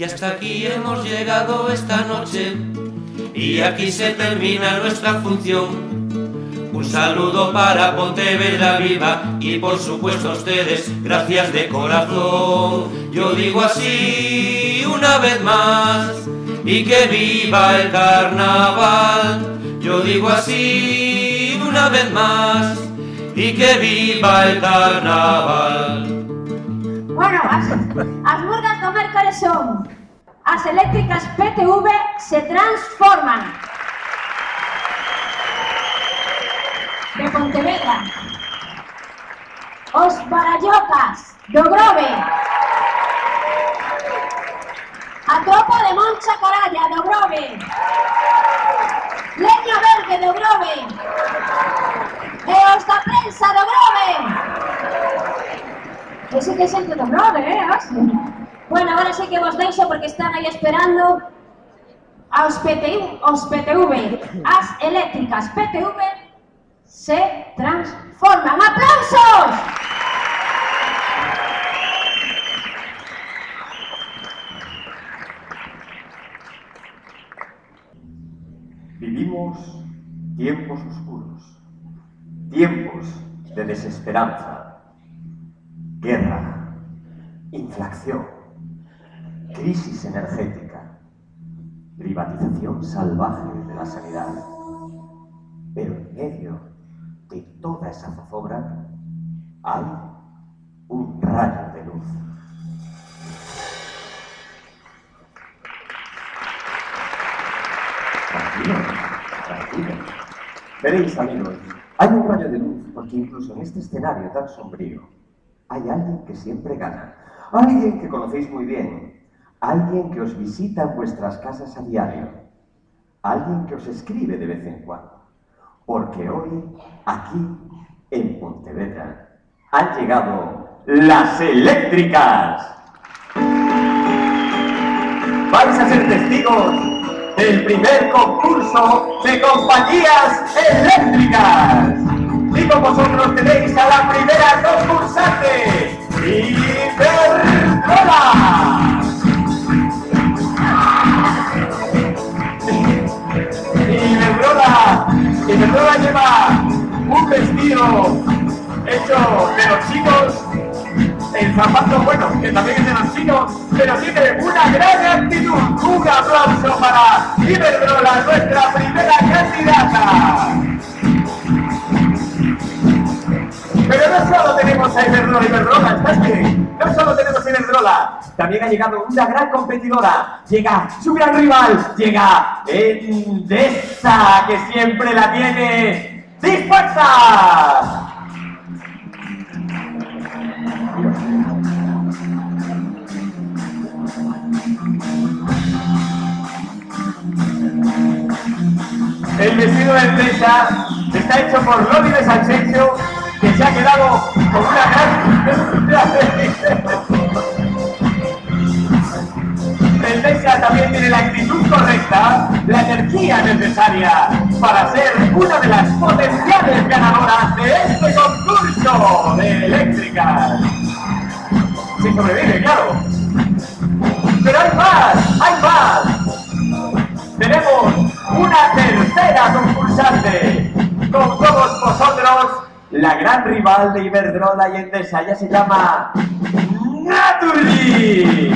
Y hasta aquí hemos llegado esta noche y aquí se termina nuestra función. Un saludo para Pontevedra Viva y por supuesto a ustedes, gracias de corazón. Yo digo así una vez más y que viva el carnaval. Yo digo así una vez más y que viva el carnaval. Bueno, as, as murgas do mércores son as eléctricas PTV se transforman. De Pontevedra. Os Barallocas, do Grove. A tropa de Moncha Coralla, do Grove. Leña Verde, do Grove. E os da prensa, do Grove. Ese que xente do Grove, eh? Hostia. Bueno, ahora sí que vos deixo porque están aí esperando aos PTV, os PTV, as eléctricas PTV se transforman. ¡Aplausos! Vivimos tiempos oscuros, tiempos de desesperanza, guerra, inflación, crisis energética, privatización salvaje de la sanidad. Pero en medio de toda esa zozobra hay un rayo de luz. Tranquilo, tranquilo. Veréis, amigos, hay un rayo de luz porque incluso en este escenario tan sombrío hay alguien que siempre gana. Alguien que conocéis muy bien. Alguien que os visita en vuestras casas a diario. Alguien que os escribe de vez en cuando. Porque hoy, aquí, en Pontevedra, han llegado las eléctricas. Vais a ser testigos del primer concurso de compañías eléctricas. Y con vosotros tenéis a la primera concursante, Iberdrola. Iberdrola lleva un vestido hecho de los chicos, el zapato, bueno, que también es de los chinos, pero tiene una gran actitud. Un aplauso para Iberdrola, nuestra primera candidata. Pero no solo tenemos a Iberdrola, Iberdrola, ¿estás bien? No solo tenemos a Iberdrola, también ha llegado una gran competidora. Llega su gran rival, llega Endesa, que siempre la tiene dispuesta. El vestido de Endesa está hecho por Loli de Sanchecho, que se ha quedado con una gran... Endesa también tiene la actitud correcta, la energía necesaria para ser una de las potenciales ganadoras de este concurso de eléctricas. Si sobrevive, claro. Pero hay más, hay más. Tenemos una tercera concursante. Con todos vosotros, la gran rival de Iberdrola y Endesa. Ella se llama Naturli.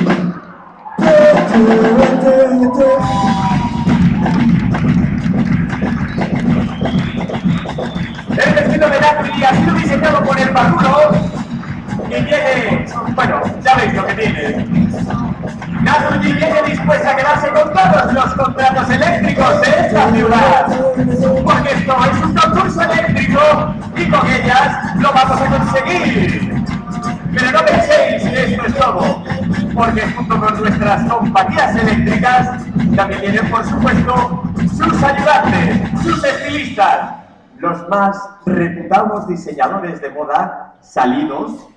El vestido de Naturli ha sido diseñado por el Barrulo y tiene, bueno, ya veis lo que tiene. Naturgy viene dispuesta a quedarse con todos los contratos eléctricos de esta ciudad. Porque esto es un concurso eléctrico y con ellas lo vamos a conseguir. Pero no penséis que esto es todo, porque junto con nuestras compañías eléctricas también vienen, por supuesto, sus ayudantes, sus estilistas, los más reputados diseñadores de moda salidos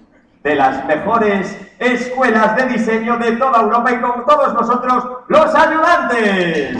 de las mejores escuelas de diseño de toda Europa y con todos nosotros los ayudantes.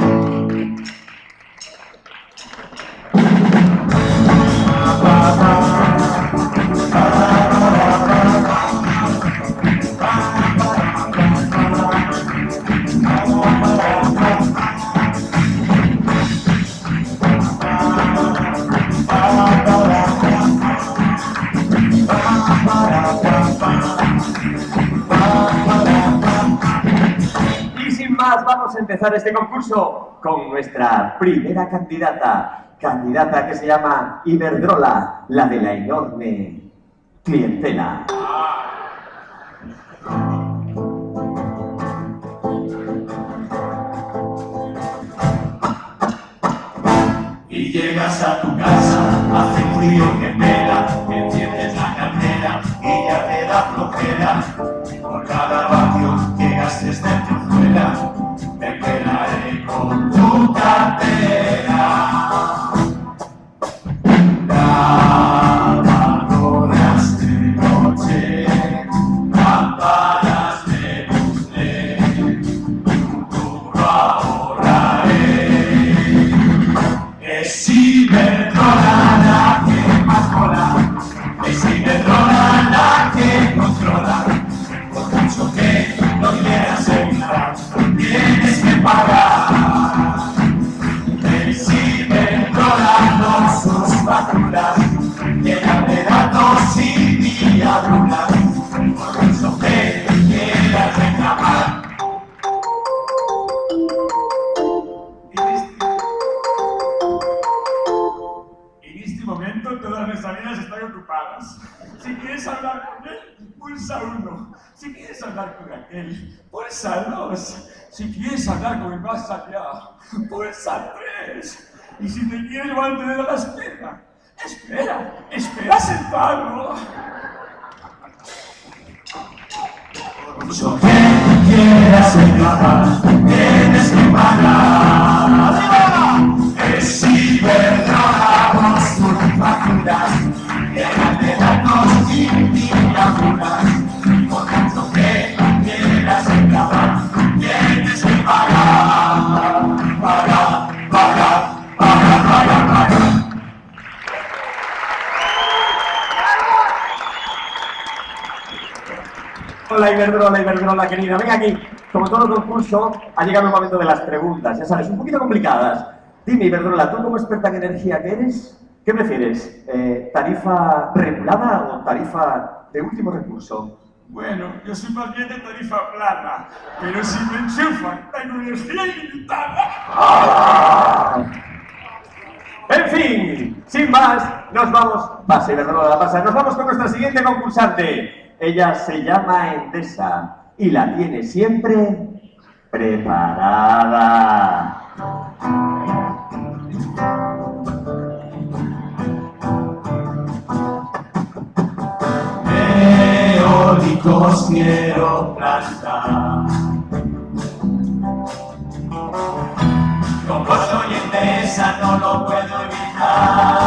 Y sin más, vamos a empezar este concurso con nuestra primera candidata, candidata que se llama Iberdrola, la de la enorme clientela. Y llegas a tu casa, hace frío que pela, enciendes la cartera, ya te da flojera. Por cada vacío llegas desde tu fuera, te pelaré con tu cartera. Con aquel, pulsa dos. Si quieres hablar con el más allá, pulsa tres. Y si te quieres mantener a la espera, espera, espera sentado. Mucho que quieras reclamar, tienes que pagar. Es Iberdrola con sus facturas, llenan de datos y miniaturas. Hola Iberdrola, Iberdrola querida, ven aquí. Como todo concurso, ha llegado el momento de las preguntas, ya sabes, un poquito complicadas. Dime Iberdrola, tú como experta en energía que eres, ¿qué prefieres? Eh, ¿Tarifa regulada o tarifa de último recurso? Bueno, yo soy más bien de tarifa plana, pero si me enchufan, tengo energía ilimitada. En fin, sin más, nos vamos. Pase, Iberdrola, pasa. Nos vamos con nuestra siguiente concursante. Ella se llama Endesa y la tiene siempre preparada. eólicos quiero plantar. Como soy endesa no lo puedo evitar.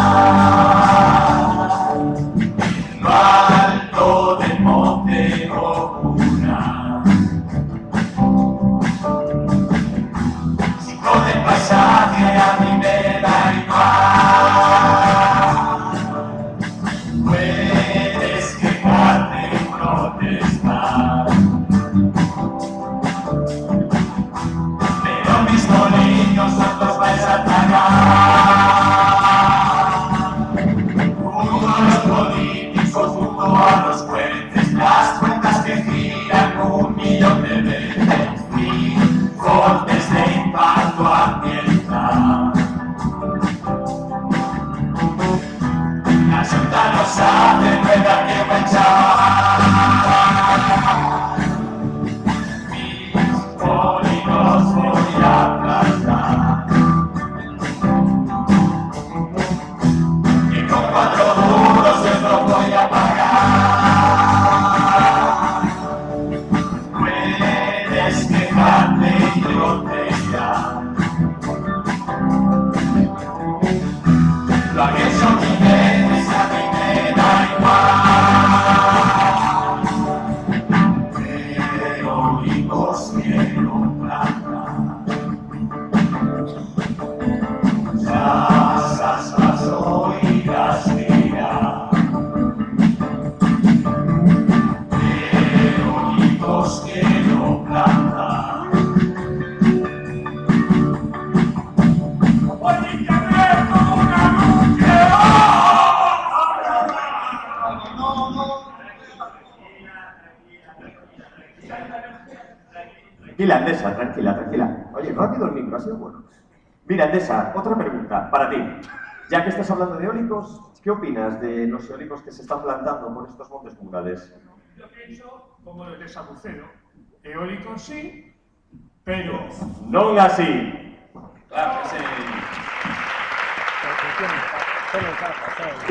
Mira, Andesa, otra pregunta para ti. Ya que estás hablando de eólicos, ¿qué opinas de los eólicos que se están plantando por estos montes murales? Yo pienso como el de Sabucero. Eólico sí, pero Non así. Claro que sí.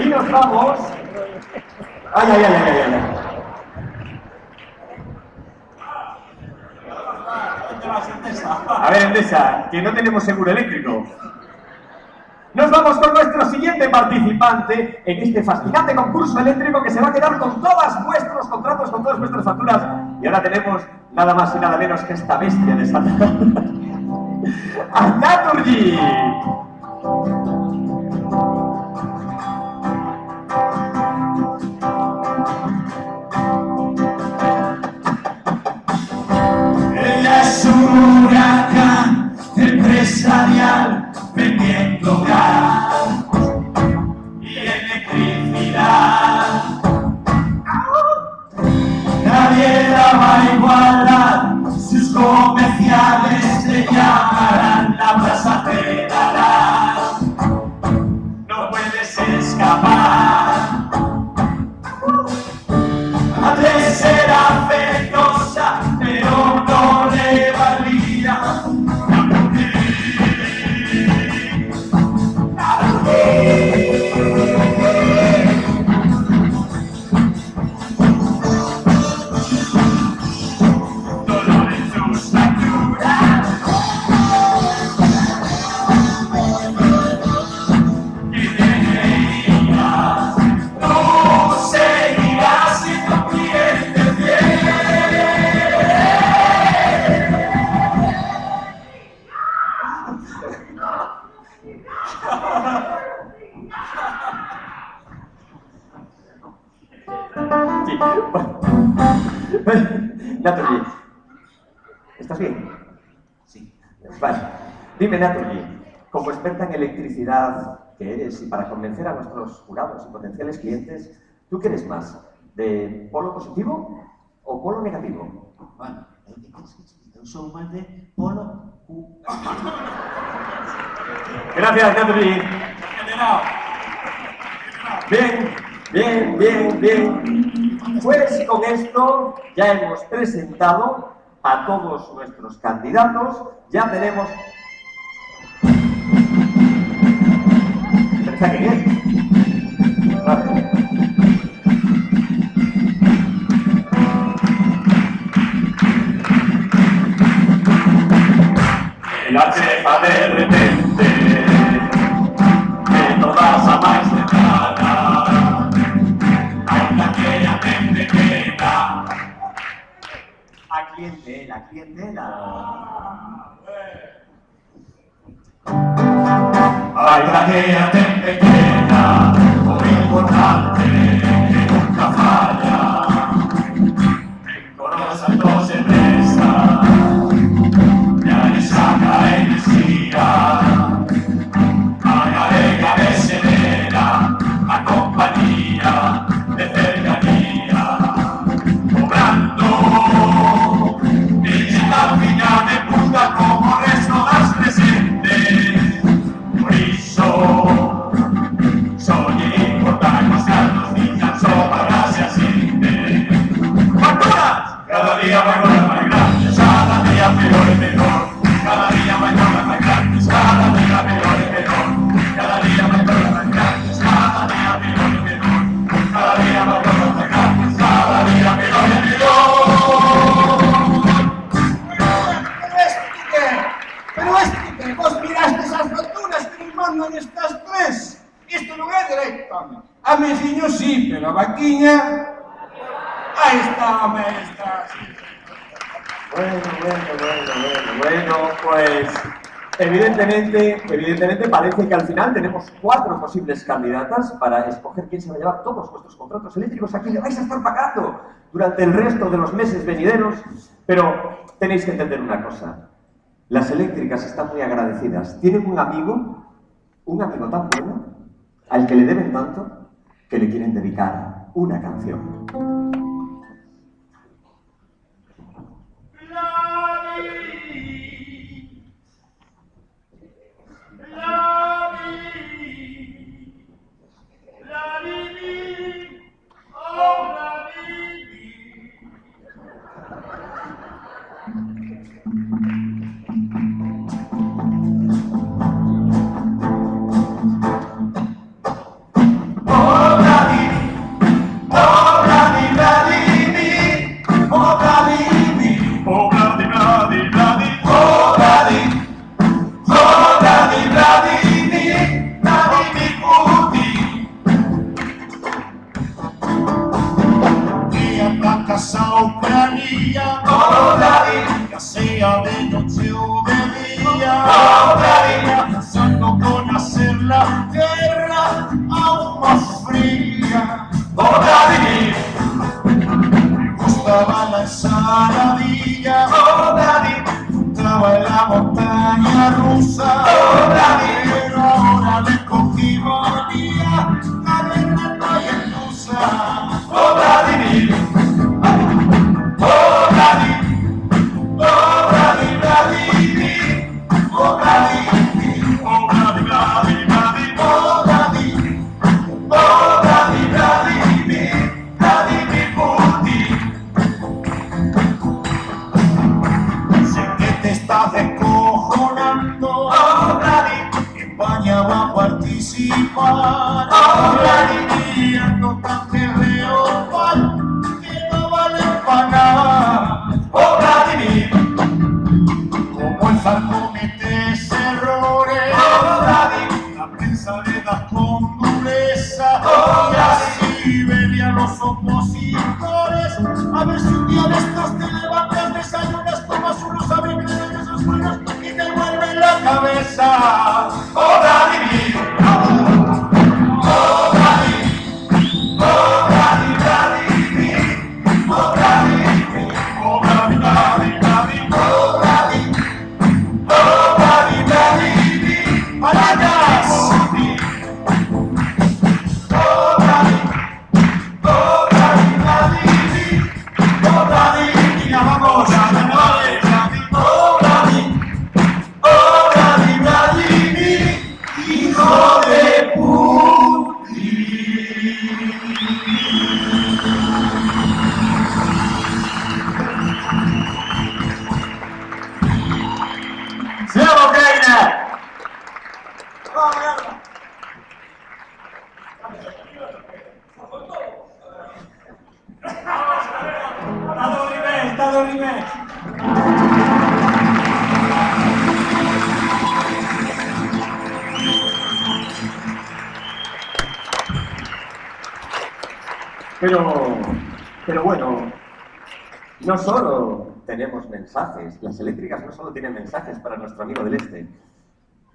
Y nos vamos. Ay, ay, ay, ay, ay, ay. ¿dónde vas, Endesa? A ver, Endesa, que no tenemos seguro eléctrico. Nos vamos con nuestro siguiente participante en este fascinante concurso eléctrico que se va a quedar con todos vuestros contratos, con todas vuestras facturas. Y ahora tenemos nada más y nada menos que esta bestia de Satanás. ¡A Naturgy! Huracán empresarial vendiendo gas convencer a nuestros jurados y potenciales clientes, ¿tú qué eres más? ¿De polo positivo o polo negativo? Bueno? Eu sou máis de polo. Gracias. General. Bien, bien, bien, bien. Pues con esto ya hemos presentado a todos nuestros candidatos. Ya tenemos. El chefa de repente. Que todas amáis de hay una aquella mente pequeña A clientela, a clientela. Hay una aquella home. A meciño sí, pero a vaquiña... Aí está maestra. Bueno, bueno, bueno, bueno, bueno, pues evidentemente, evidentemente parece que al final tenemos cuatro posibles candidatas para escoger quién se va a llevar todos vuestros contratos eléctricos. Aquí le vais a estar pagando durante el resto de los meses venideros, pero tenéis que entender una cosa. Las eléctricas están muy agradecidas. Tienen un amigo, un amigo tan bueno, al que le deben tanto, que le quieren dedicar una canción.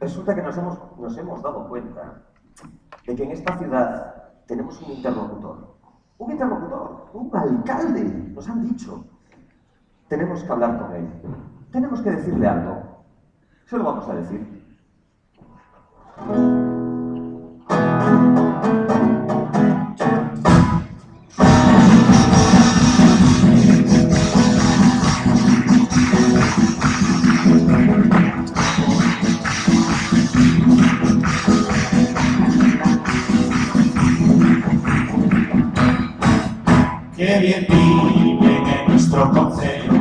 Resulta que nos hemos, nos hemos dado cuenta de que en esta ciudad tenemos un interlocutor. Un interlocutor, un alcalde, nos han dicho. Tenemos que hablar con él. Tenemos que decirle algo. Se lo vamos a decir. Airbnb en nuestro concello,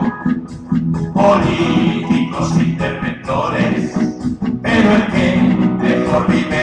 políticos interventores, pero el que mejor vive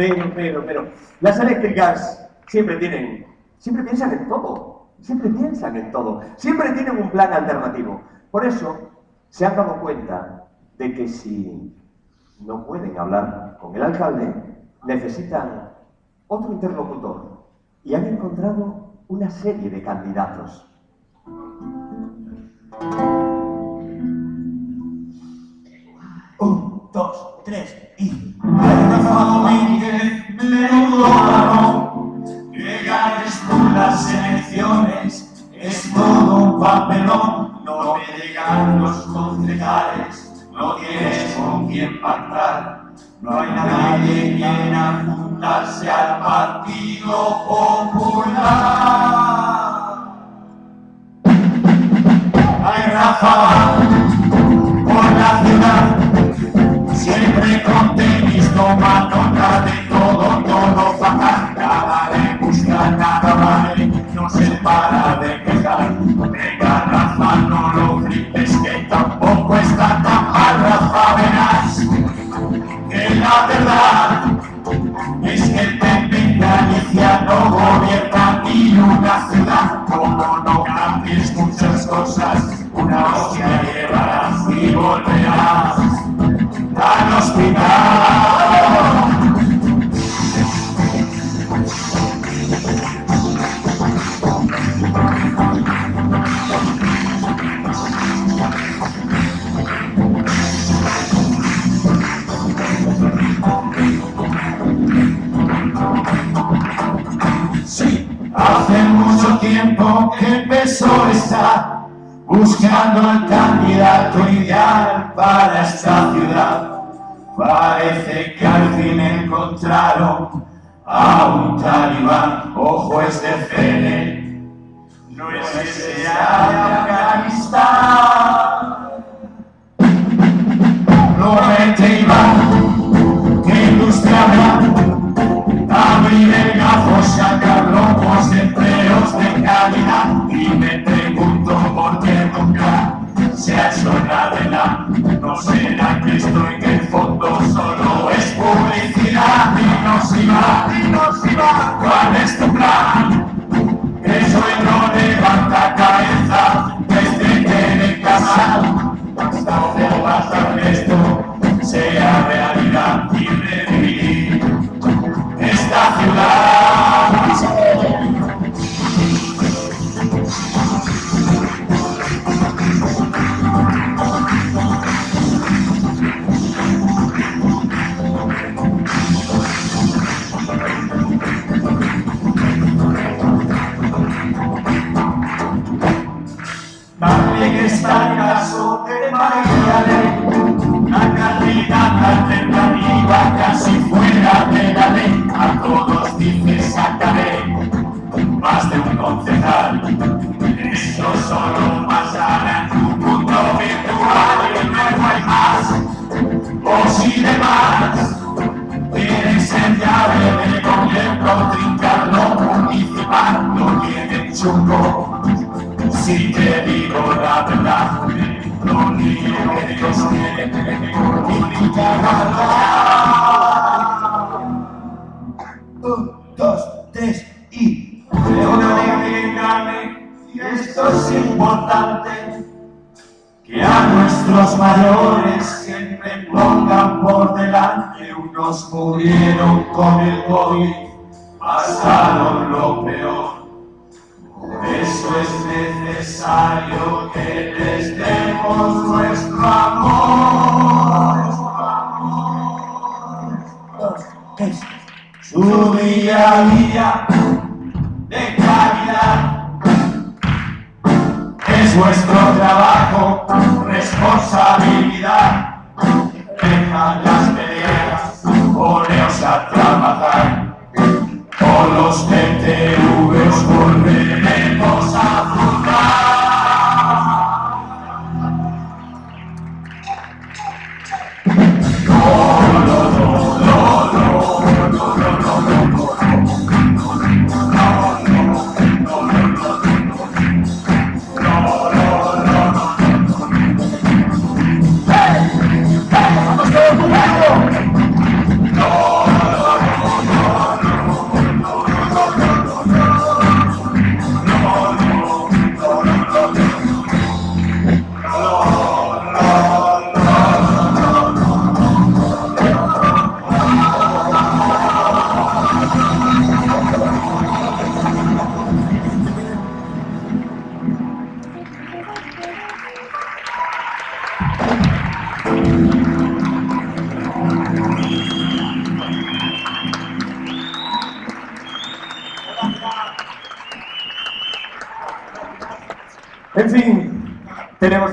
pero, pero, pero. Las eléctricas siempre tienen, siempre piensan en todo, siempre piensan en todo, siempre tienen un plan alternativo. Por eso se han dado cuenta de que si no pueden hablar con el alcalde, necesitan otro interlocutor y han encontrado una serie de candidatos. Oh dos, tres y... Rafa Domínguez, menudo varón, llegar por las elecciones es todo un papelón, no te llegan los concejales, no tienes con quién pactar, no hay nadie quien apuntarse al Partido Popular. ¡Ay, Rafa!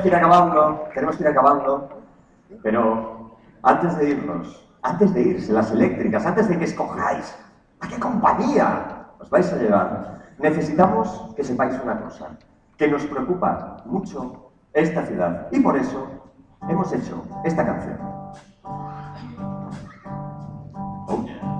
que ir acabando, tenemos que ir acabando, pero antes de irnos, antes de irse las eléctricas, antes de que escojáis a qué compañía os vais a llevar, necesitamos que sepáis una cosa, que nos preocupa mucho esta ciudad y por eso hemos hecho esta canción. Oh.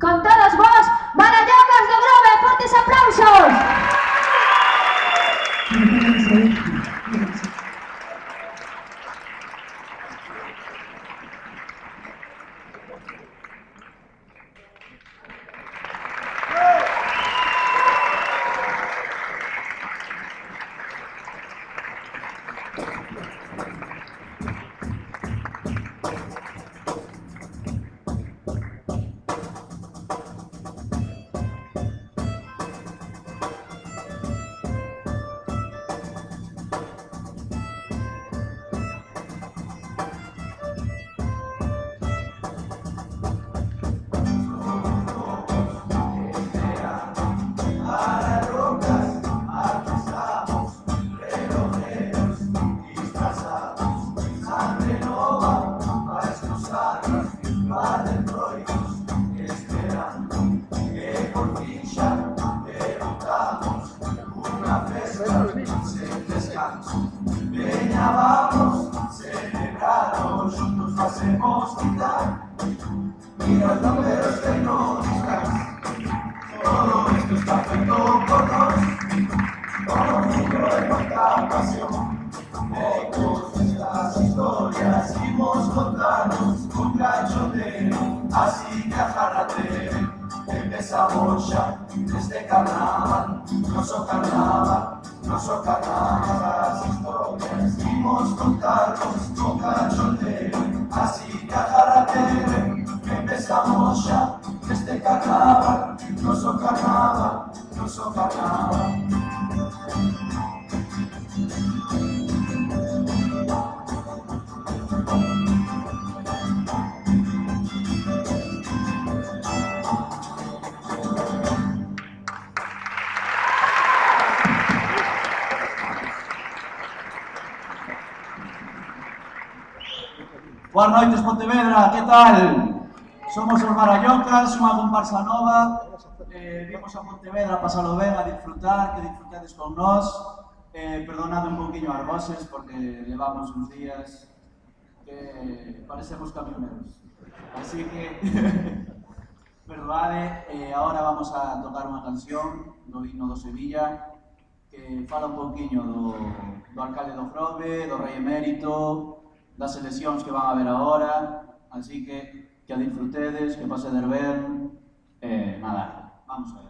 Con todos vos, Barallocas do Grove, fortes aplausos. tal? Somos os Barallocas, unha comparsa nova, eh, vimos a Pontevedra a pasalo ben, a disfrutar, que disfrutades con nós, eh, perdonad un poquinho as voces, porque levamos uns días que parecemos camioneros. Así que, perdoade, eh, ahora vamos a tocar unha canción do himno do Sevilla, que fala un pouquiño do, do alcalde do Frobe, do rei emérito, das eleccións que van a haber agora, así que que a disfrutedes, que pasedes ben, e eh, nada, vamos a ver.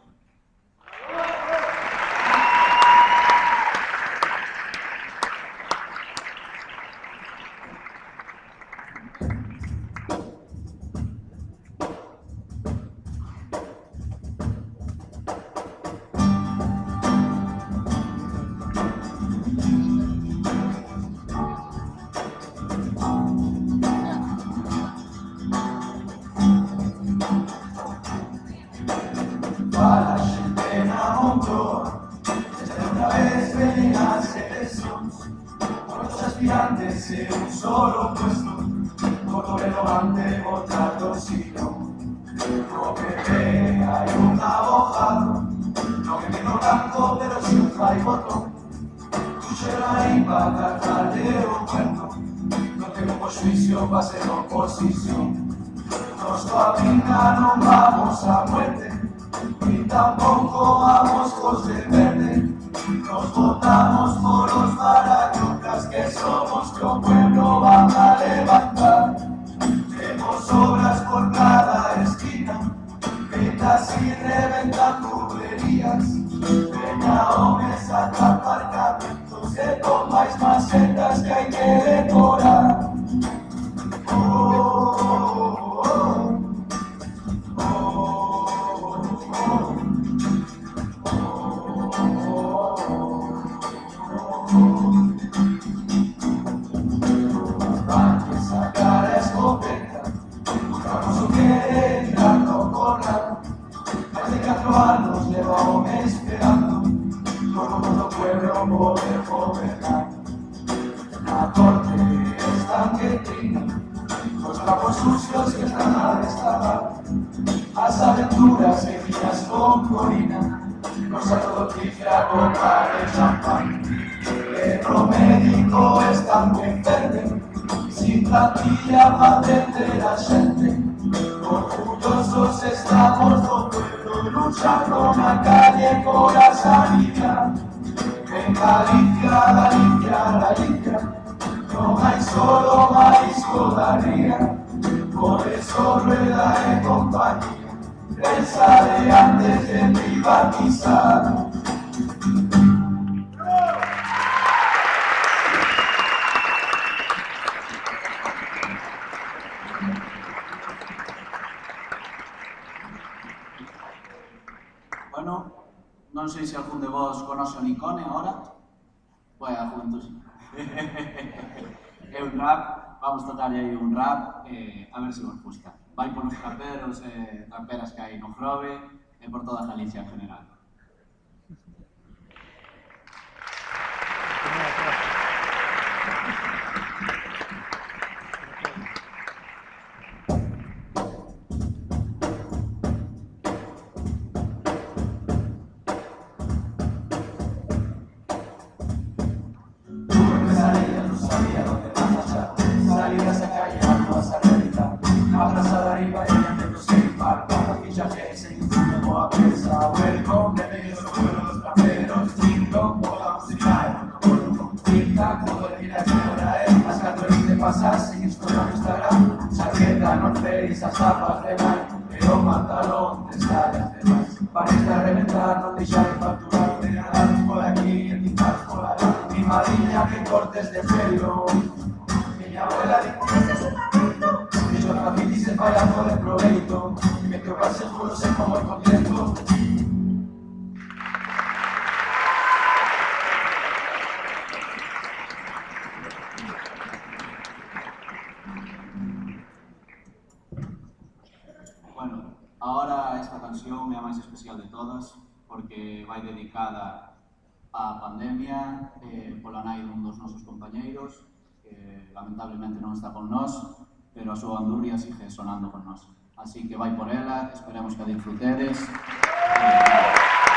Tampoco vamos con de verde Nos votamos por los barayocas Que somos que un pueblo van a levantar. Tenemos obras por cada esquina Ventas y reventan Camperas que hai no Grove e por toda Galicia en general. nosos compañeiros, que lamentablemente non está con nós, pero a súa Andurria sigue sonando con nós. Así que vai por ela, esperemos que a disfrutedes. E,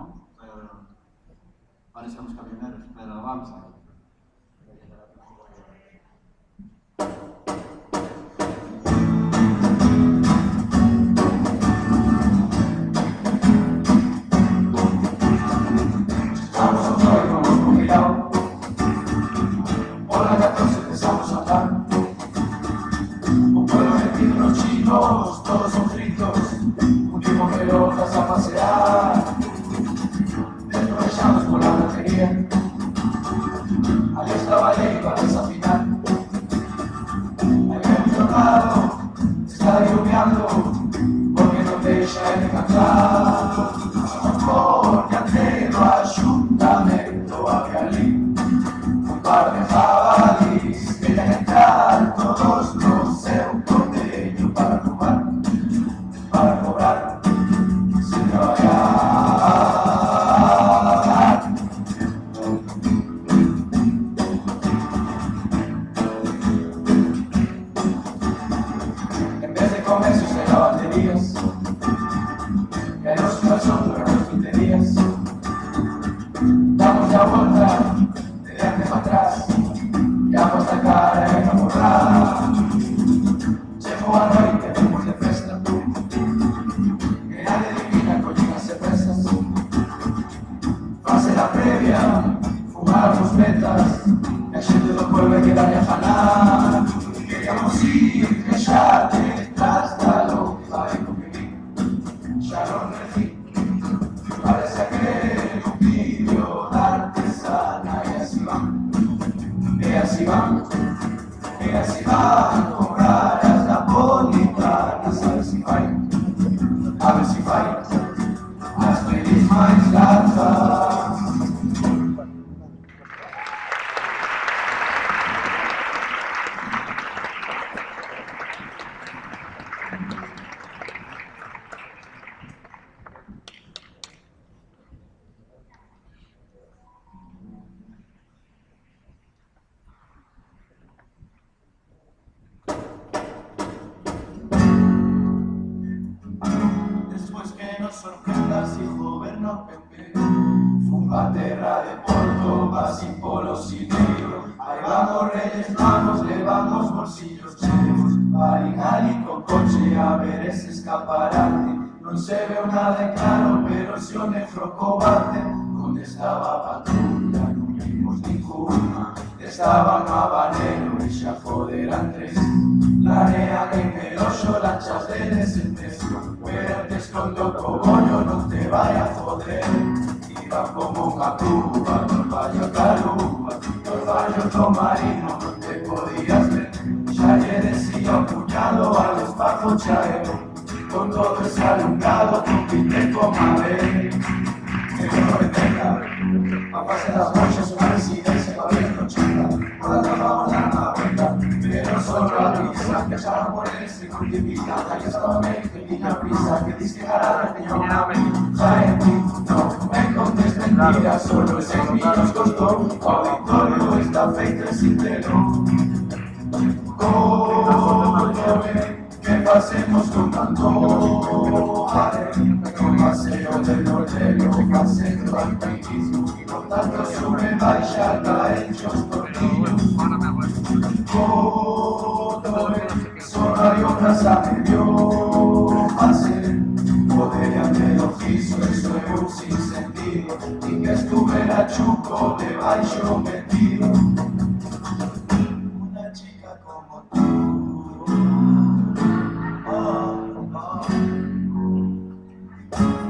¿no? Pero parecemos camioneros, pero vamos aceite sin telón. Córdame, que pasemos con tanto are, con paseo de lo lelo, paseo vampirismo, con tanto humedad y chata hechos tornillos. Córdame, sola y otras a medio hacer, poder del oficio, eso es un sinsentido, y que estuve la chuco de baixo metido como tú. Oh, oh.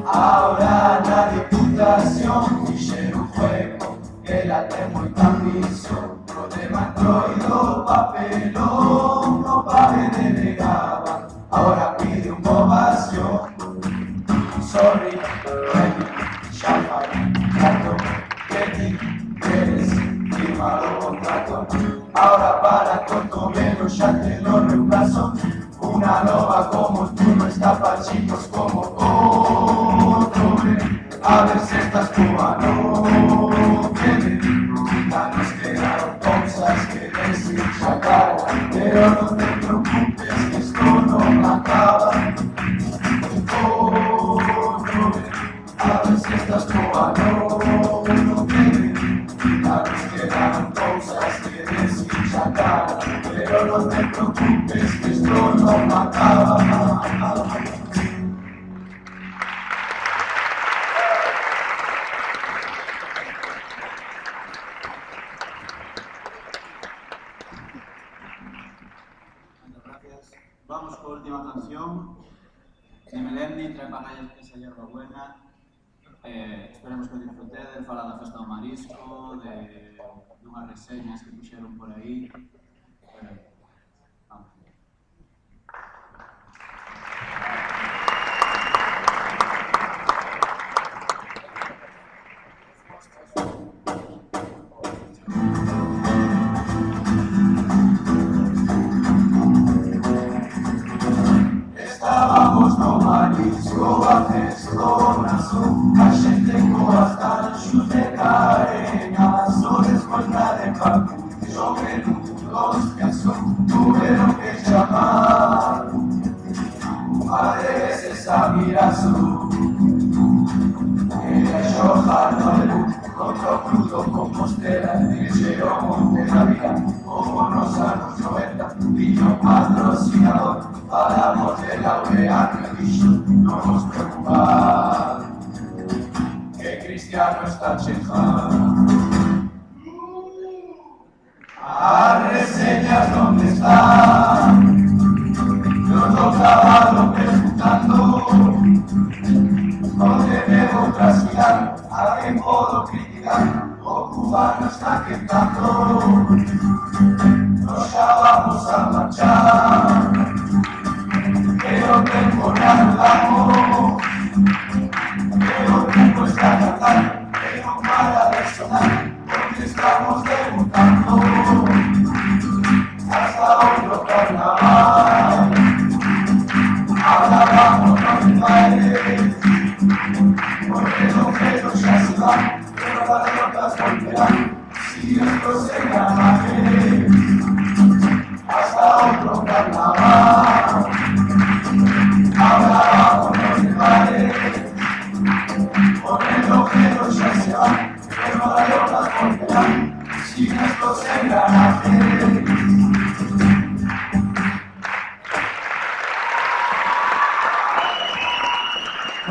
Ahora la diputación, fichero un juego, que late muy proteman Troy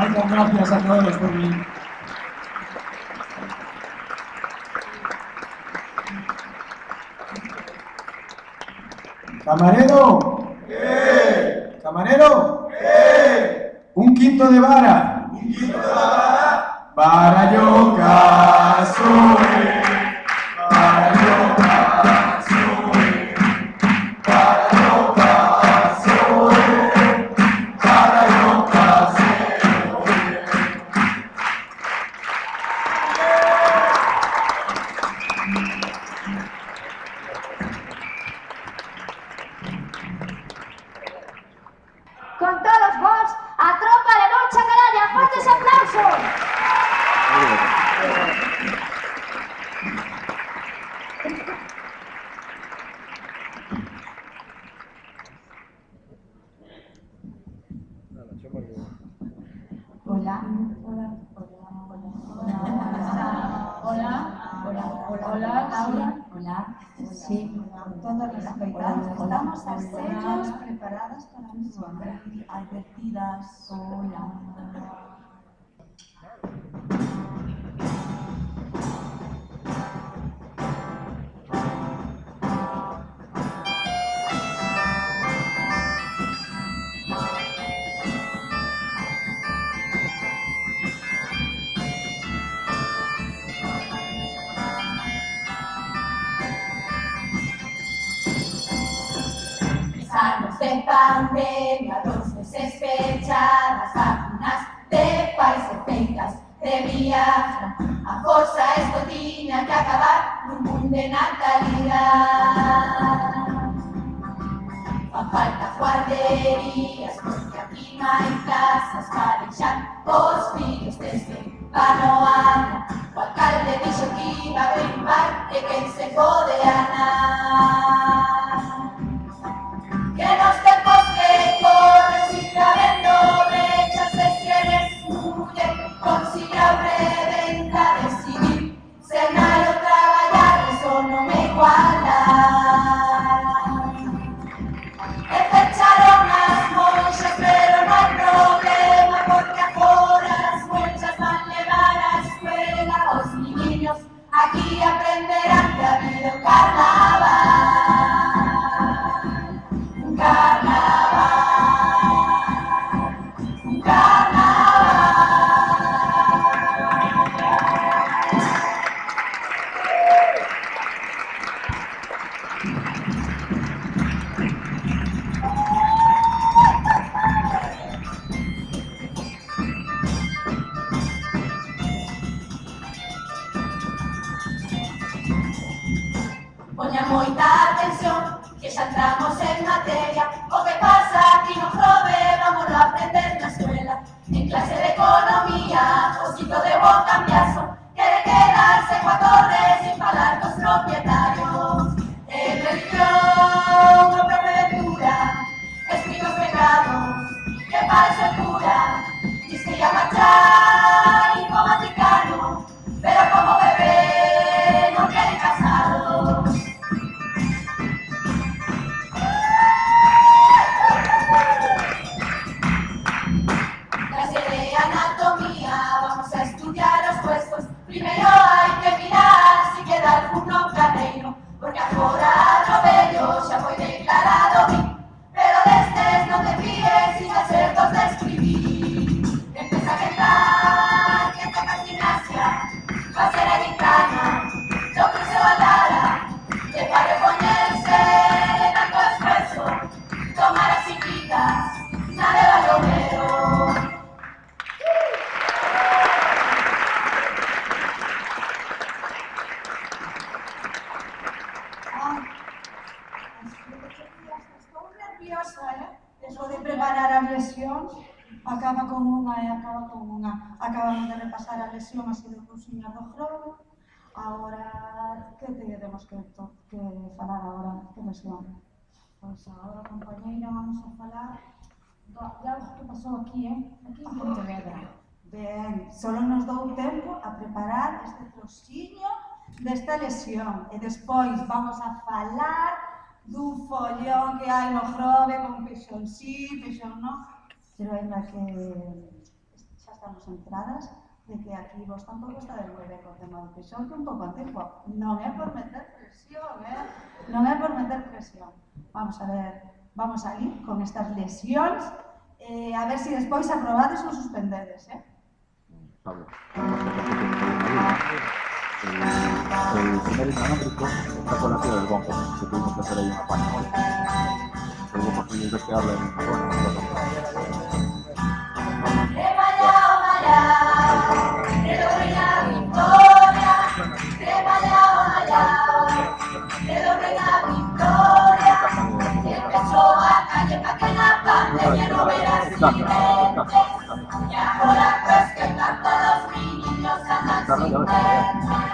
Muchas gracias a todos por venir. Camarero. ¿Qué? Camarero. ¿Qué? Un quinto de vara. proxecto que falar agora que me. Pois agora, compañeira, vamos a falar do, de algo que pasou aquí, eh? Aquí en Pontevedra. Ben, solo nos dou tempo a preparar este trociño desta lesión e despois vamos a falar dun follón que hai no Grove con peixón sí, peixón non, pero ainda que xa estamos entradas, de que aquí vos tampouco estades moi ben co tema do pixón, que un pouco antigo. Non é por meter presión, eh? Non é por meter presión. Vamos a ver, vamos a ir con estas lesións, eh, a ver se si despois aprobades ou suspendedes, eh? Pablo. El, el primer hidroeléctrico está con la tía del bombo, que tuvimos que hacer ahí una página. El bombo que habla en el la pandemia no verás inventos. Y ahora pues que tanto los niños andan sin ver.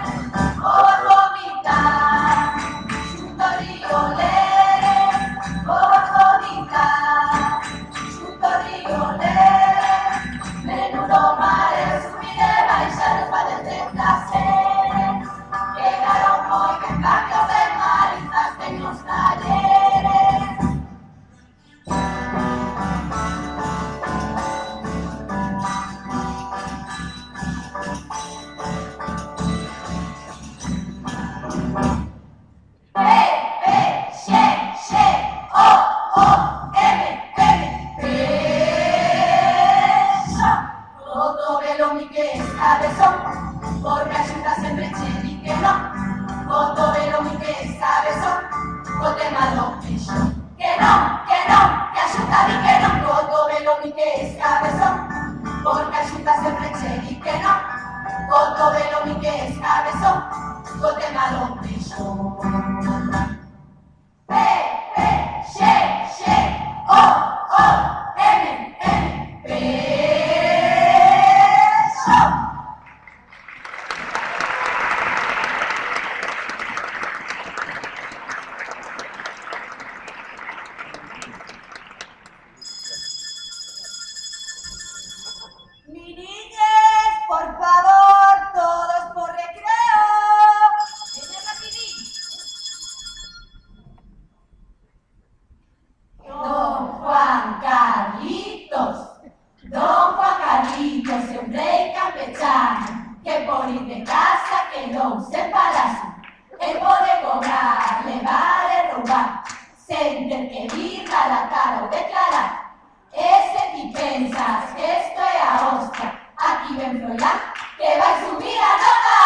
se interquebir la cara o declarar. Ese ti pensas que esto é a ostra, aquí ven froilar que vai subir a nota.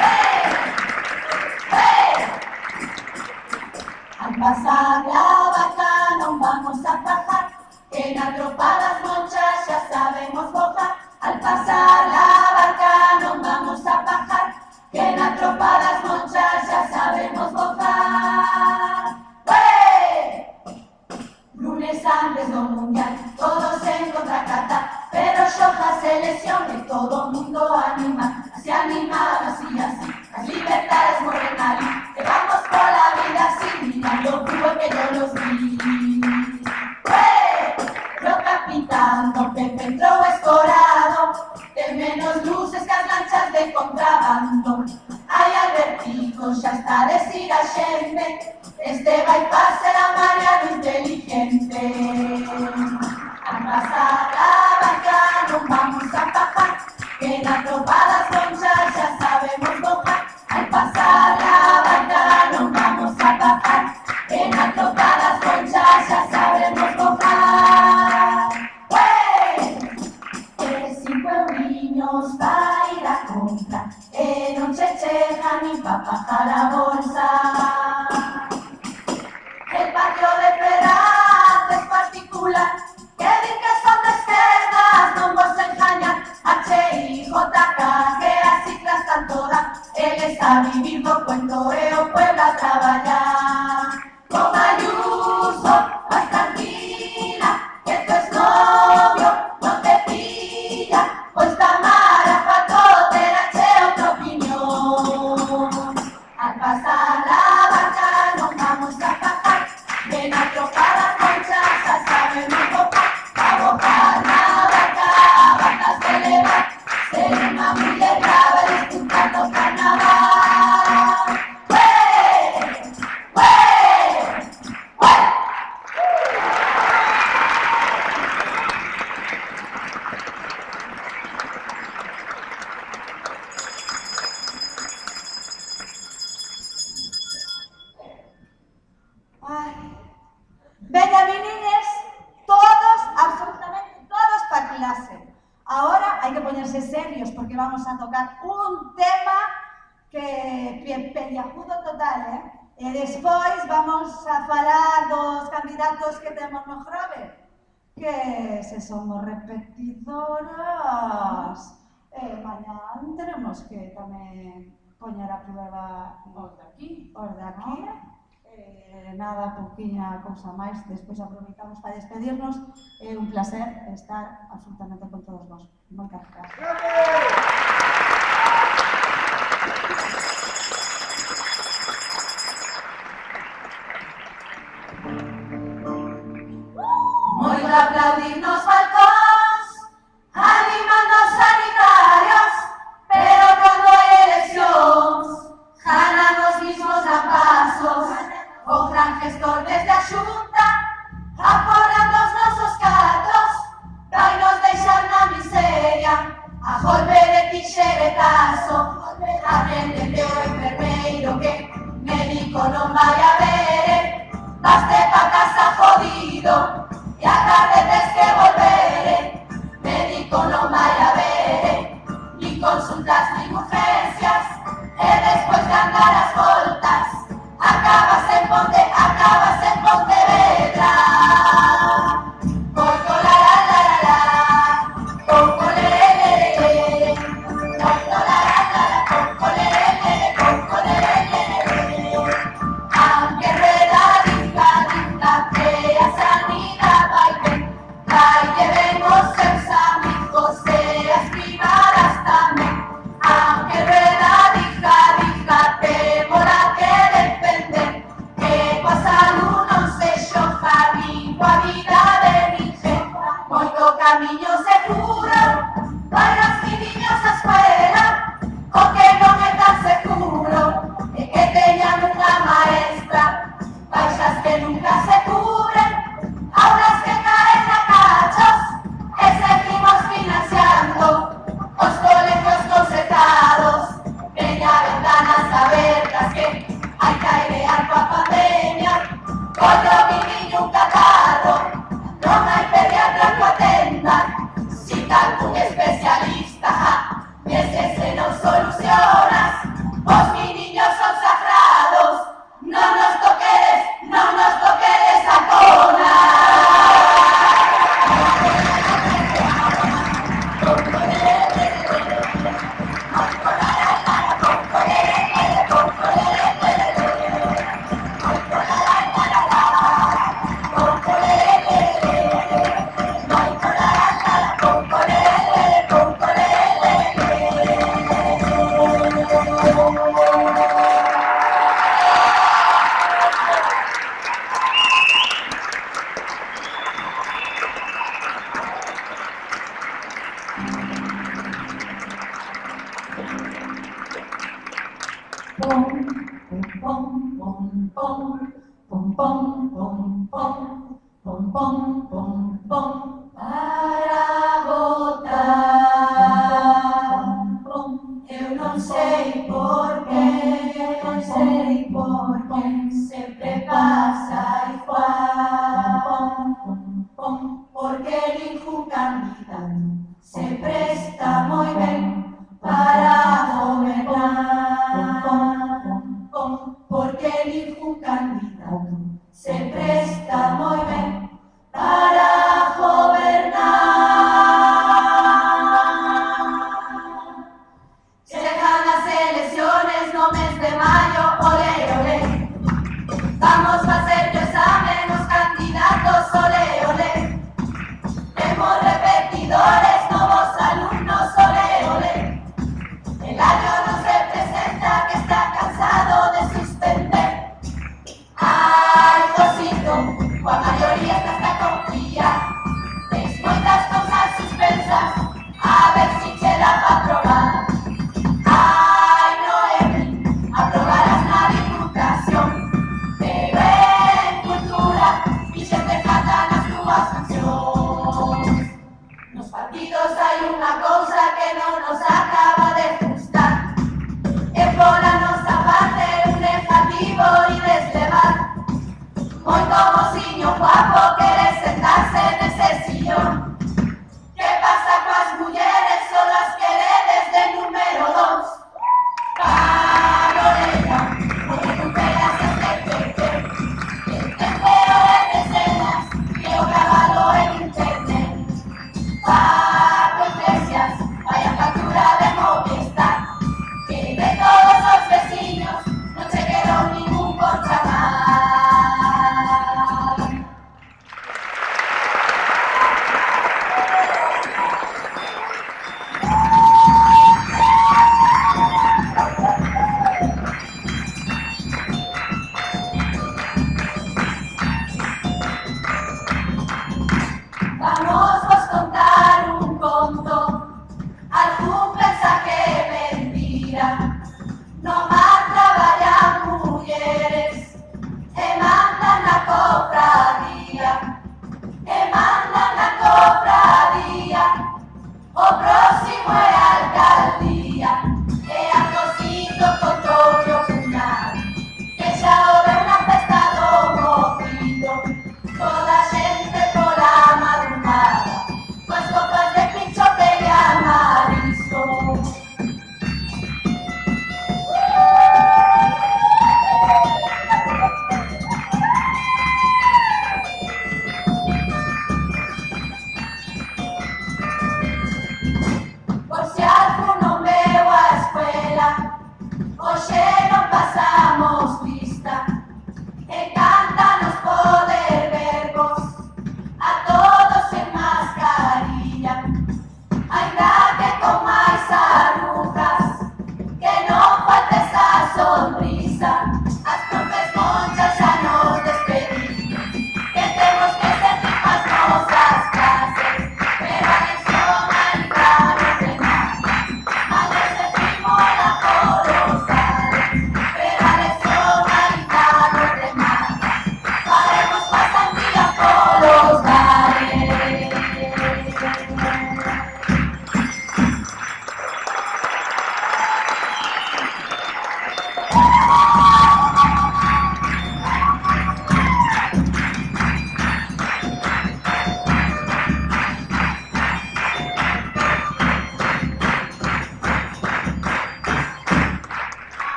¡Eh! ¡Eh! Al pasar la vaca no vamos a bajar, que en atropadas noches ya sabemos votar. Al pasar la vaca no vamos a bajar, que en atropadas las elecciones, todo mundo anima, así animado, así así, las libertades mueren al que vamos por la vida así, mirando vivo que yo los vi. ¡Hey! Yo capitán, don Pepe entró escorado, de menos luces que las lanchas de contrabando. Hay alberticos, ya está decir a Allende, este bypass era Mariano inteligente. problemas más graves? Que se somos repetidoras. Eh, mañá tenemos que tamén poñer a prueba os aquí, os daqui. No? Eh, nada, pouquiña cousa máis, despois aproveitamos para despedirnos. É eh, un placer estar absolutamente con todos vos. Moitas gracias. ¡Bravo! Nos balcóns,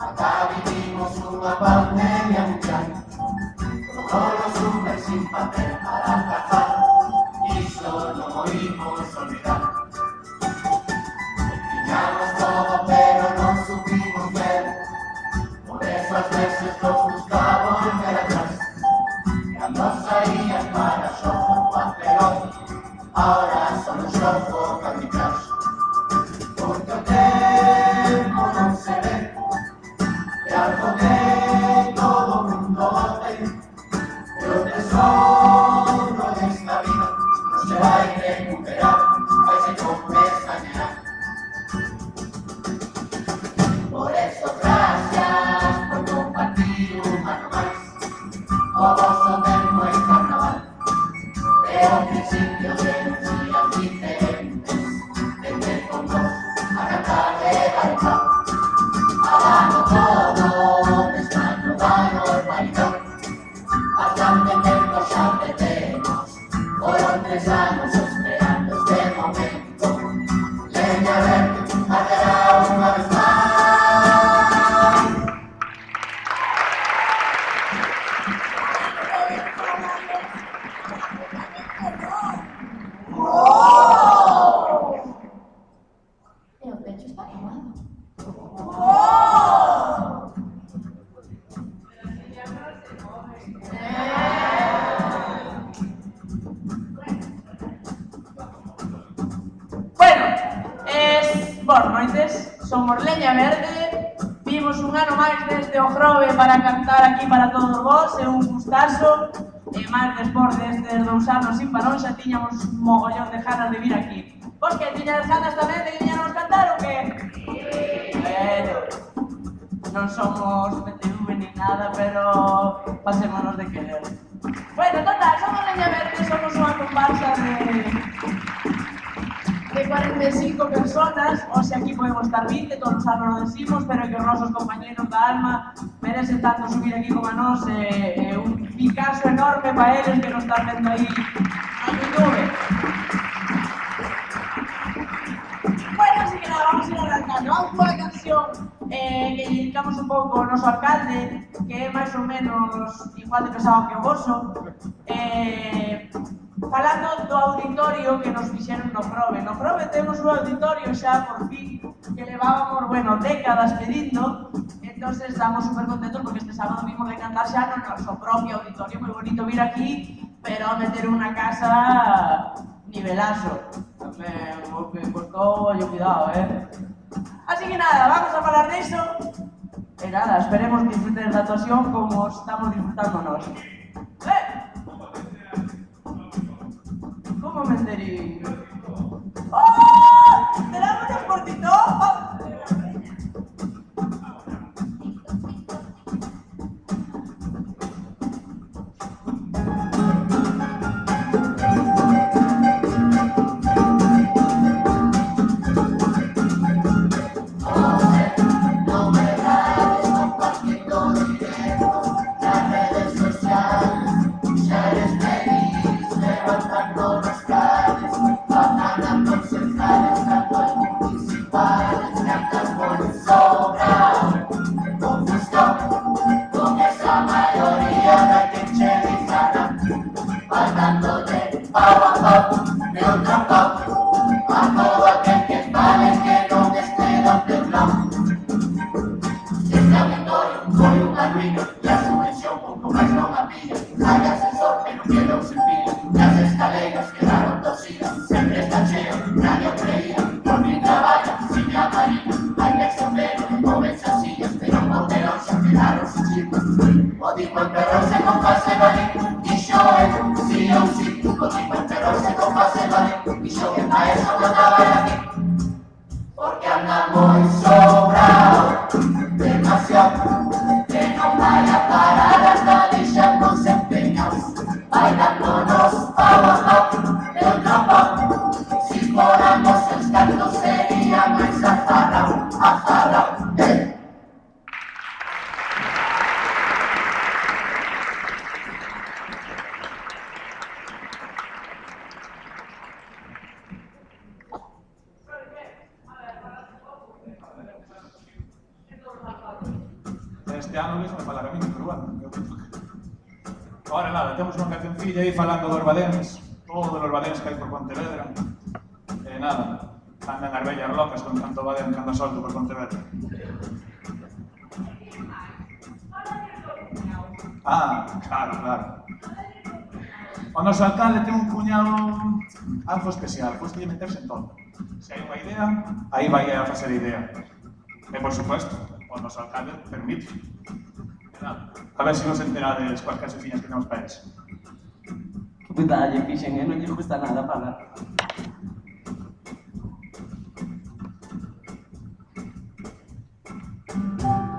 Acá vivimos una pandemia mundial Todos los super sin nos e eh, eh, un Picasso enorme para eles que nos están vendo aí a YouTube. Bueno, así que nada, vamos a ir arrancando. A canción eh, que dedicamos un pouco ao noso alcalde, que é máis ou menos igual de pesado que o vosso, eh, falando do auditorio que nos fixeron no Prove. No Prove temos un auditorio xa por fin que levábamos, bueno, décadas pedindo, entonces estamos super contentos porque este sábado vimos de cantar xa no propio auditorio, moi bonito vir aquí, pero meter unha casa nivelazo. Me, me costó, yo cuidado, eh. Así que nada, vamos a falar de eso. E nada, esperemos que disfruten da actuación como estamos disfrutando nós. Eh! ¿Cómo meterí? ¡Oh! ¡Telámonos por TikTok! No Pasándote, oh, oh. oh. Ah, claro, claro. O noso alcalde ten un cuñado algo especial, pois que meterse en todo. Se hai unha idea, aí vai a facer idea. E, por supuesto, o noso alcalde permite. A ver se nos enterades cuas caseciñas que temos para eso. Que putada lle fixen, eh? non lle gusta nada falar. Ahora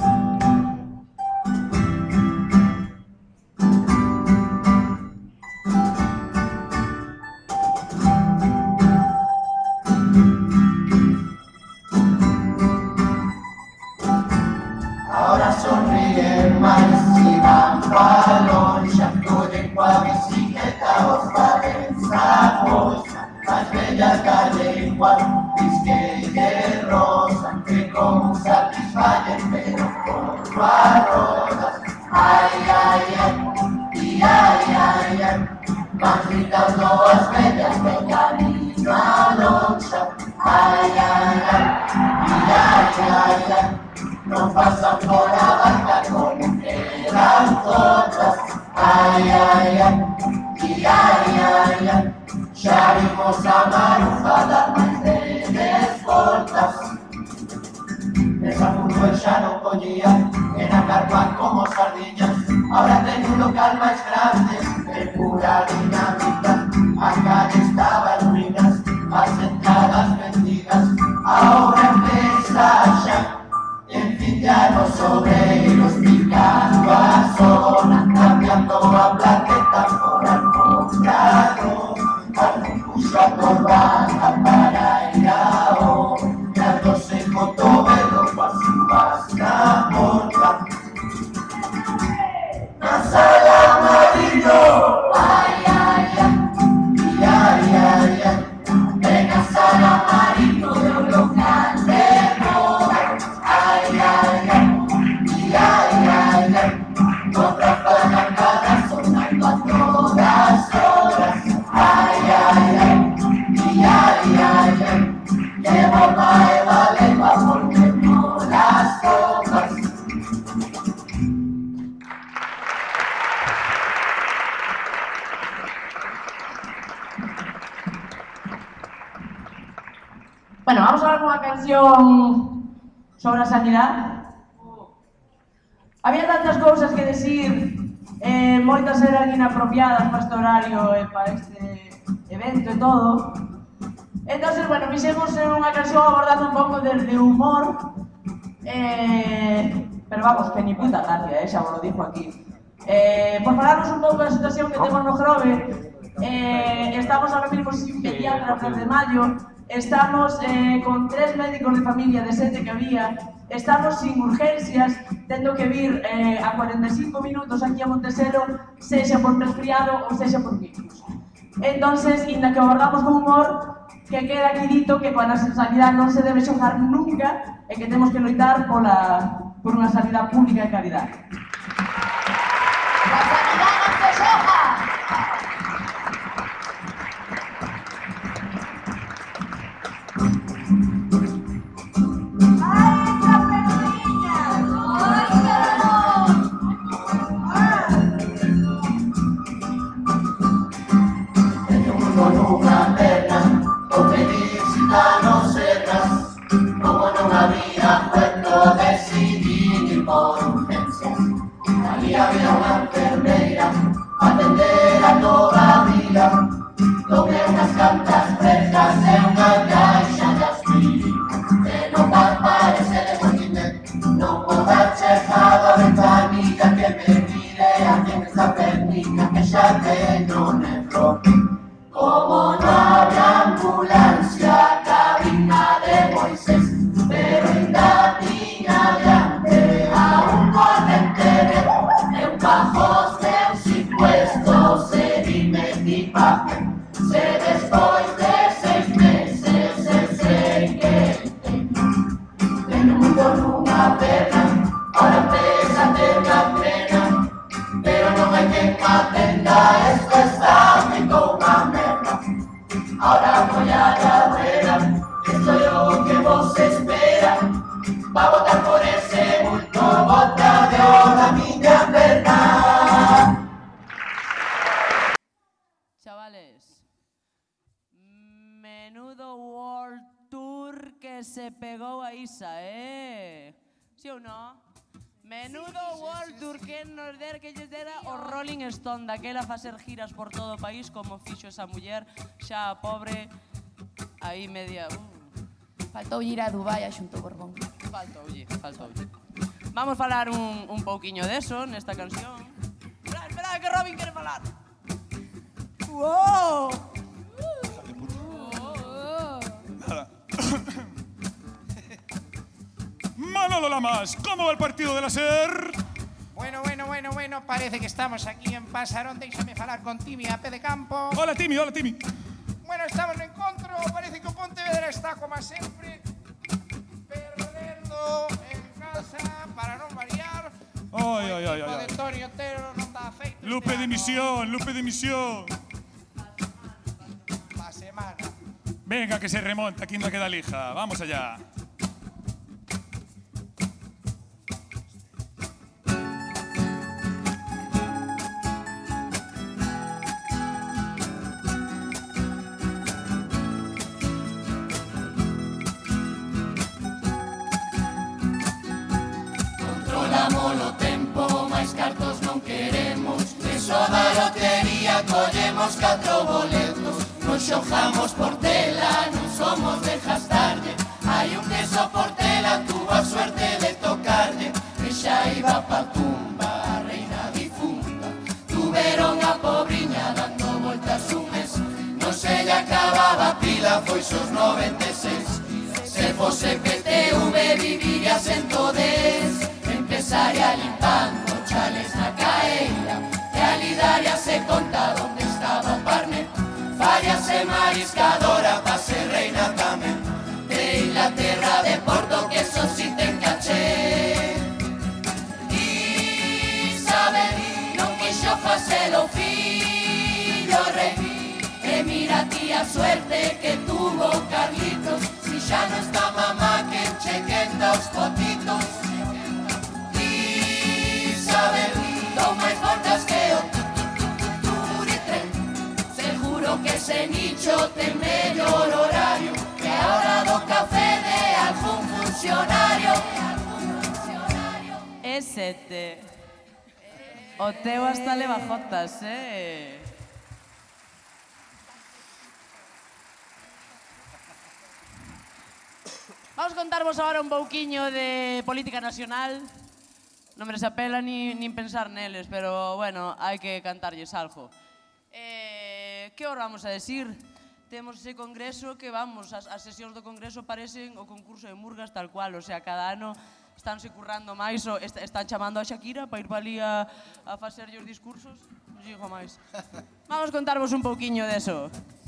¿Vamos a alguna canción sobre a sanidade? Había tantas cousas que decir, eh, moitas eran inapropiadas para este horario e eh, para este evento e todo. Entonces, bueno, fixemos unha canción abordando un pouco desde humor, eh, pero vamos, que ni puta gracia, eh, xa vos lo dijo aquí. Eh, por falarnos un pouco da situación que temos no Grove, eh, estamos ahora mismo sin pediatra de maio, estamos eh, con tres médicos de familia de sete que había, estamos sin urgencias, tendo que vir eh, a 45 minutos aquí a Monteselo, sexa por resfriado ou sexa por virus. Entonces, inda que abordamos con humor, que queda aquí dito que coa sanidade non se debe xojar nunca e que temos que loitar pola, por unha sanidade pública e caridade. Rolling Stone daquela facer giras por todo o país como fixo esa muller, xa a pobre aí media... Uh, Faltou ir a Dubai a xunto Borbón. faltoulle, faltoulle. Vamos falar un, un pouquiño deso nesta canción. Espera, espera, que Robin quere falar. ¡Wow! Nada. Manolo Lamas, ¿cómo va el partido de la SER? Bueno, bueno, bueno, bueno, parece que estamos aquí en Pasarón. Déixame falar con Timi a pé de campo. Hola, Timi, hola, Timi. Bueno, estamos no encontro. Parece que o Pontevedra está, como sempre, perdendo en casa para non variar. Ay, ay, ay, O ay, de ay. Toni Otero non dá feito Lupe de misión, Lupe de misión. semana. Venga, que se remonta, aquí no queda lija. Vamos allá. Temos catro boletos, nos xojamos por tela, non somos de jastarlle Hai un que só por tela tuvo a suerte de tocarlle E xa iba pa tumba, a reina difunta. Tuveron a pobriña dando voltas un mes. Non se lle acababa pila, foi xos 96 Se fose PTV viviría sen todes Empezaría limpando chales na caeira E alidaria se conta donde estaba o parne Fállase mariscadora pa ser reina tamén De Inglaterra, de Porto, que eso si ten caché Isabel non quixo facelo fillo rei E mira ti a suerte que tuvo Carlitos. Si xa non está mamá que chequen dos potitos Isabel, non máis voltas que lo que se nicho ten mellor horario que a hora do café de algún funcionario. ese te O teu hasta leva jotas, eh? Vamos contarvos agora un pouquiño de política nacional. Non me apela nin, nin pensar neles, pero, bueno, hai que cantarlles algo. Eh, que que oramos a decir? Temos ese congreso que vamos, as, as sesións do congreso parecen o concurso de Murgas tal cual, o sea, cada ano estánse currando máis, o est están chamando a Shakira para ir para ali a, a facerlle os discursos, non digo máis. Vamos contarvos un pouquiño deso. De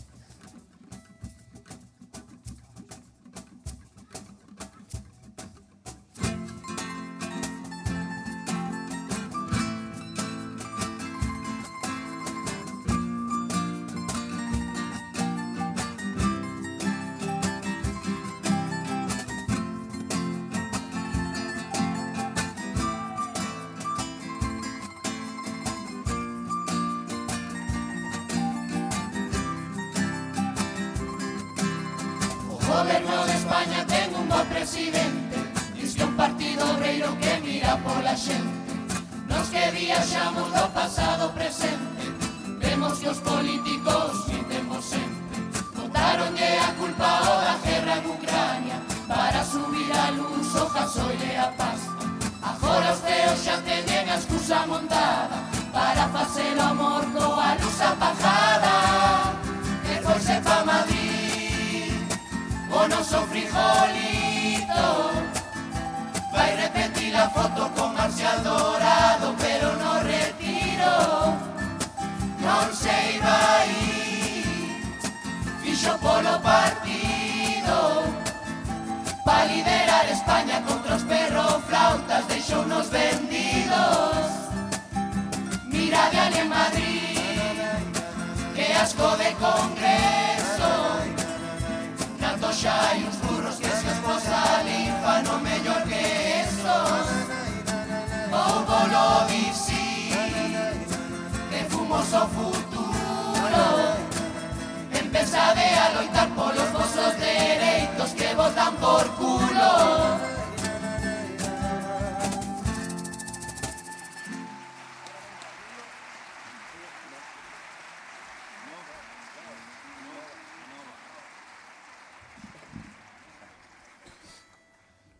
por culo.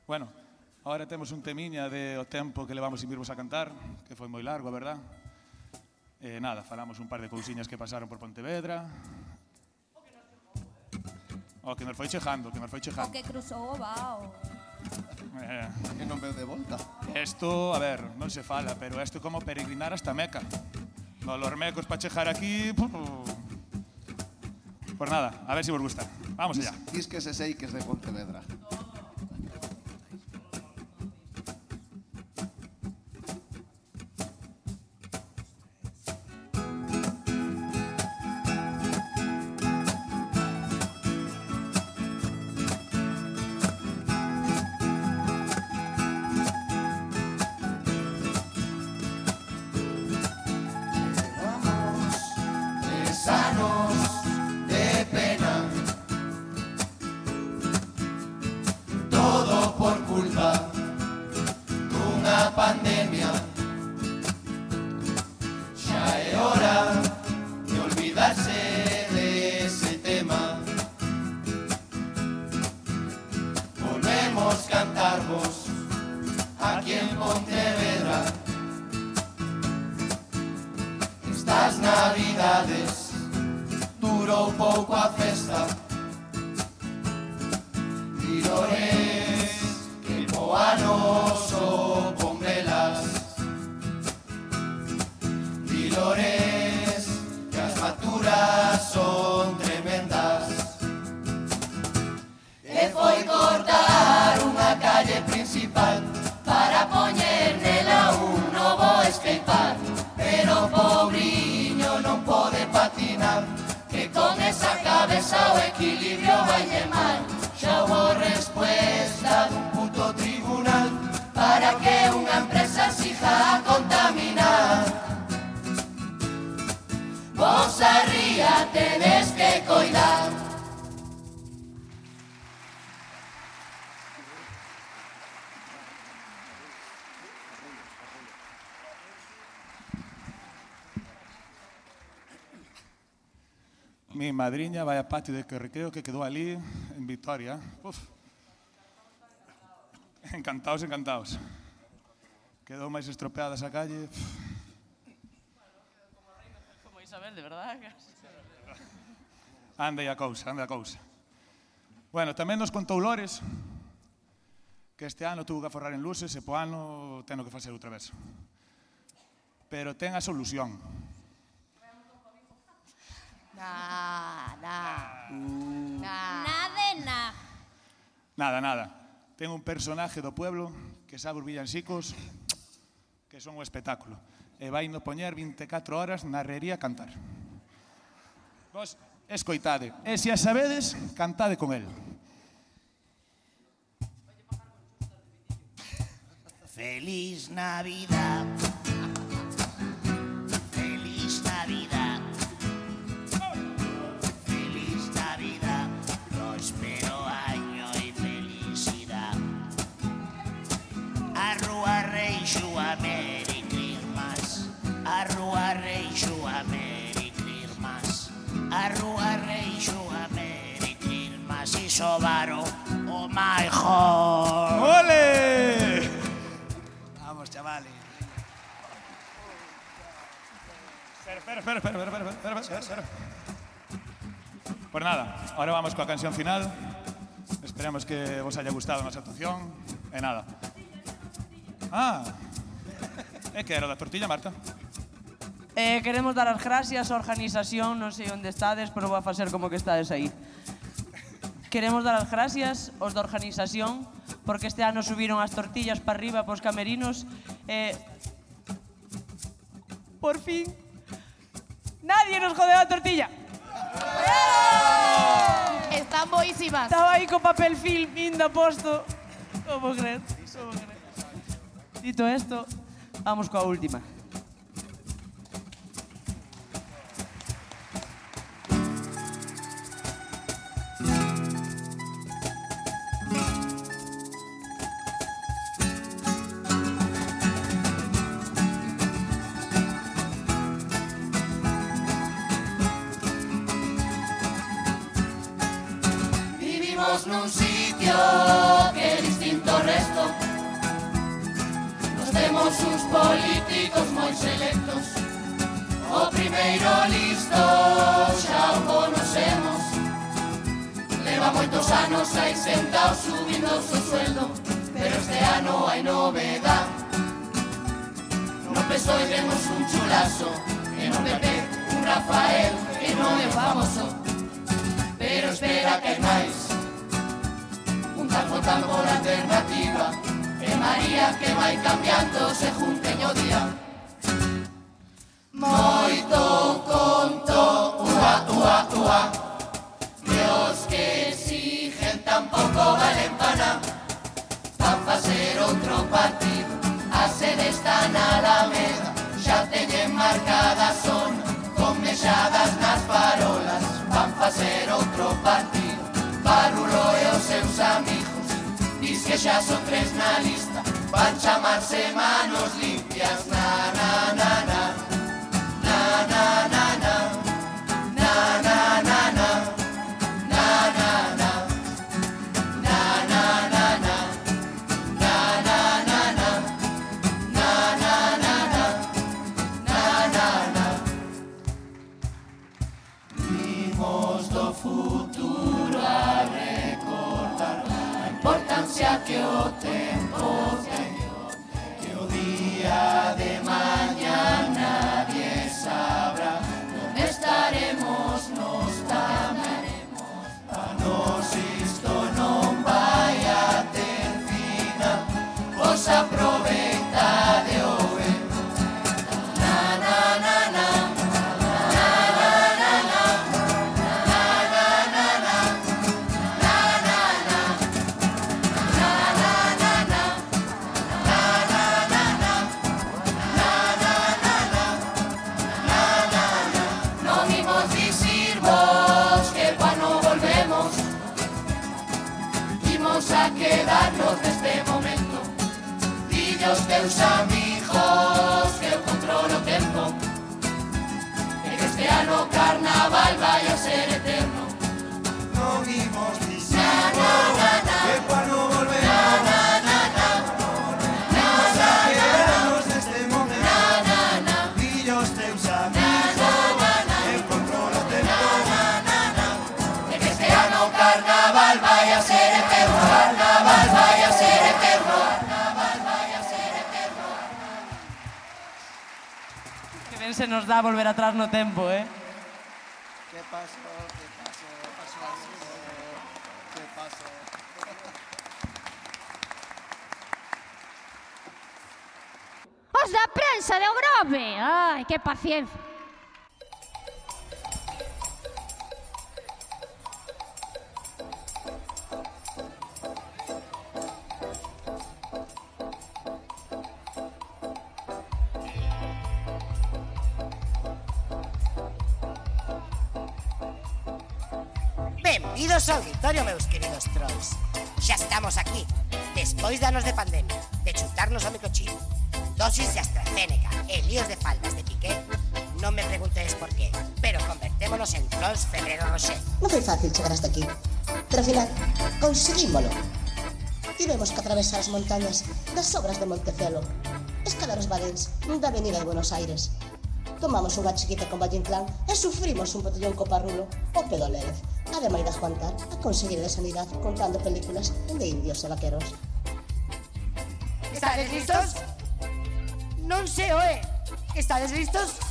Bueno, ahora temos un temiña de o tempo que levamos sin virvos a cantar, que foi moi largo, a verdad? Eh, nada, falamos un par de cousiñas que pasaron por Pontevedra, O que nos foi chejando, que nos foi O chejando. que cruzou o vao. Eh, Que non veu de volta. Esto, a ver, non se fala, pero isto é como peregrinar hasta Meca. No, los mecos para chejar aquí... pu- Pues nada, a ver si vos gusta. Vamos allá. Dis que se sei que es de Pontevedra. em madriña vai a patio de que recreo que quedou ali en Vitoria. Uf. Encantados, encantados. Quedou máis estropeada esa calle. Uf. Como Isabel, de verdad. Ande a cousa, anda a cousa. Bueno, tamén nos contou Lores que este ano tuvo que aforrar en luces e po ano teno que facer outra vez. Pero ten a solución Na, na. Uh. Mm. Nada. Nade, na. Nada, nada. Ten un personaje do pueblo que sabe os villancicos que son un espectáculo. E vai no poñer 24 horas na herrería a cantar. Vos escoitade. E se a sabedes, cantade con el. Feliz Navidad. rúa Reixo a Meretil Masiso Varo o maior Ole! Vamos, chavales Espera, espera, espera, espera, espera, espera, espera, espera. Pues nada, ahora vamos coa canción final. Esperamos que vos haya gustado a nosa actuación. E nada. Ah, é que era da tortilla, Marta. Eh, queremos dar as gracias á organización, non sei onde estades, pero vou a facer como que estades aí. Queremos dar as gracias aos da organización, porque este ano subiron as tortillas para arriba pos camerinos. Eh, por fin, nadie nos jodeu a tortilla. Están boísimas. Estaba aí co papel film indo a posto. Como crees? Como crees? Dito esto, vamos coa última. gusanos hay sentados subiendo su sueldo, pero este año hay novedad. No pesoiremos un chulazo, en un Pepe, un Rafael, que no es famoso, pero espera que hay más. Un campo tambor alternativa, que María que va cambiando se junten yo día. Moito conto, ua, ua, ua. tampoco valen para nada. Van facer outro partido, a sede está na Alameda, xa teñen marcada son, con mexadas nas parolas. Van facer outro partido, Barrulo e os seus amigos, Diz que xa son tres na lista, van chamarse manos limpias, na na na na, na na na. summer. nos dá volver atrás no tempo, eh? Que paso, que paso, que paso, que paso. Os da prensa de Ogrove. ai, que paciencia. estamos aquí, despois de anos de pandemia, de chutarnos o microchip, dosis de AstraZeneca e líos de faldas de Piqué, non me preguntes por qué, pero convertémonos en trolls Ferrero Rocher. Non foi fácil chegar hasta aquí, pero ao final conseguímolo. Tivemos que atravesar as montañas das obras de Montecelo, escalar os valens da avenida de Buenos Aires. Tomamos unha chiquita con Valle Inclán e sufrimos un botellón coparrulo o Pedro Lérez de Maida Juancar, a Conselleira de Sanidade contando películas de indios e vaqueros. Estades listos? Non se oe. Estades listos?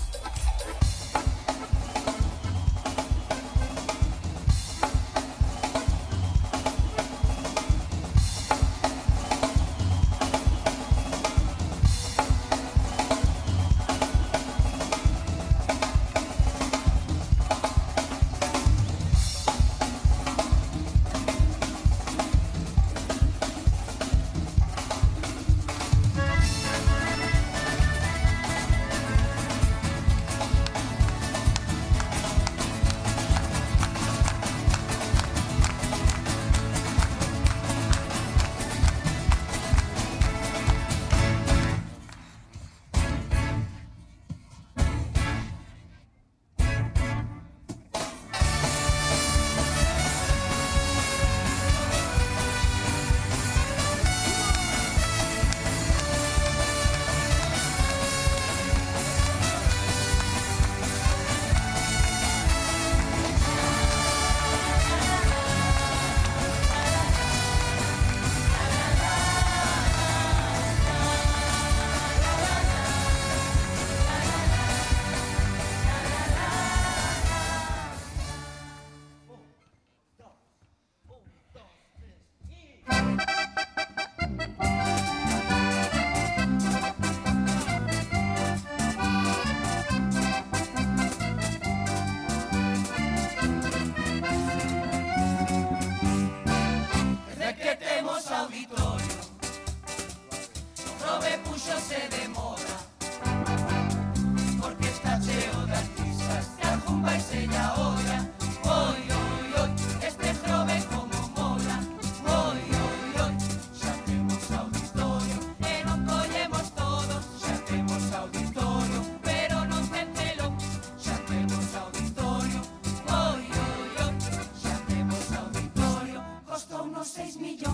Unos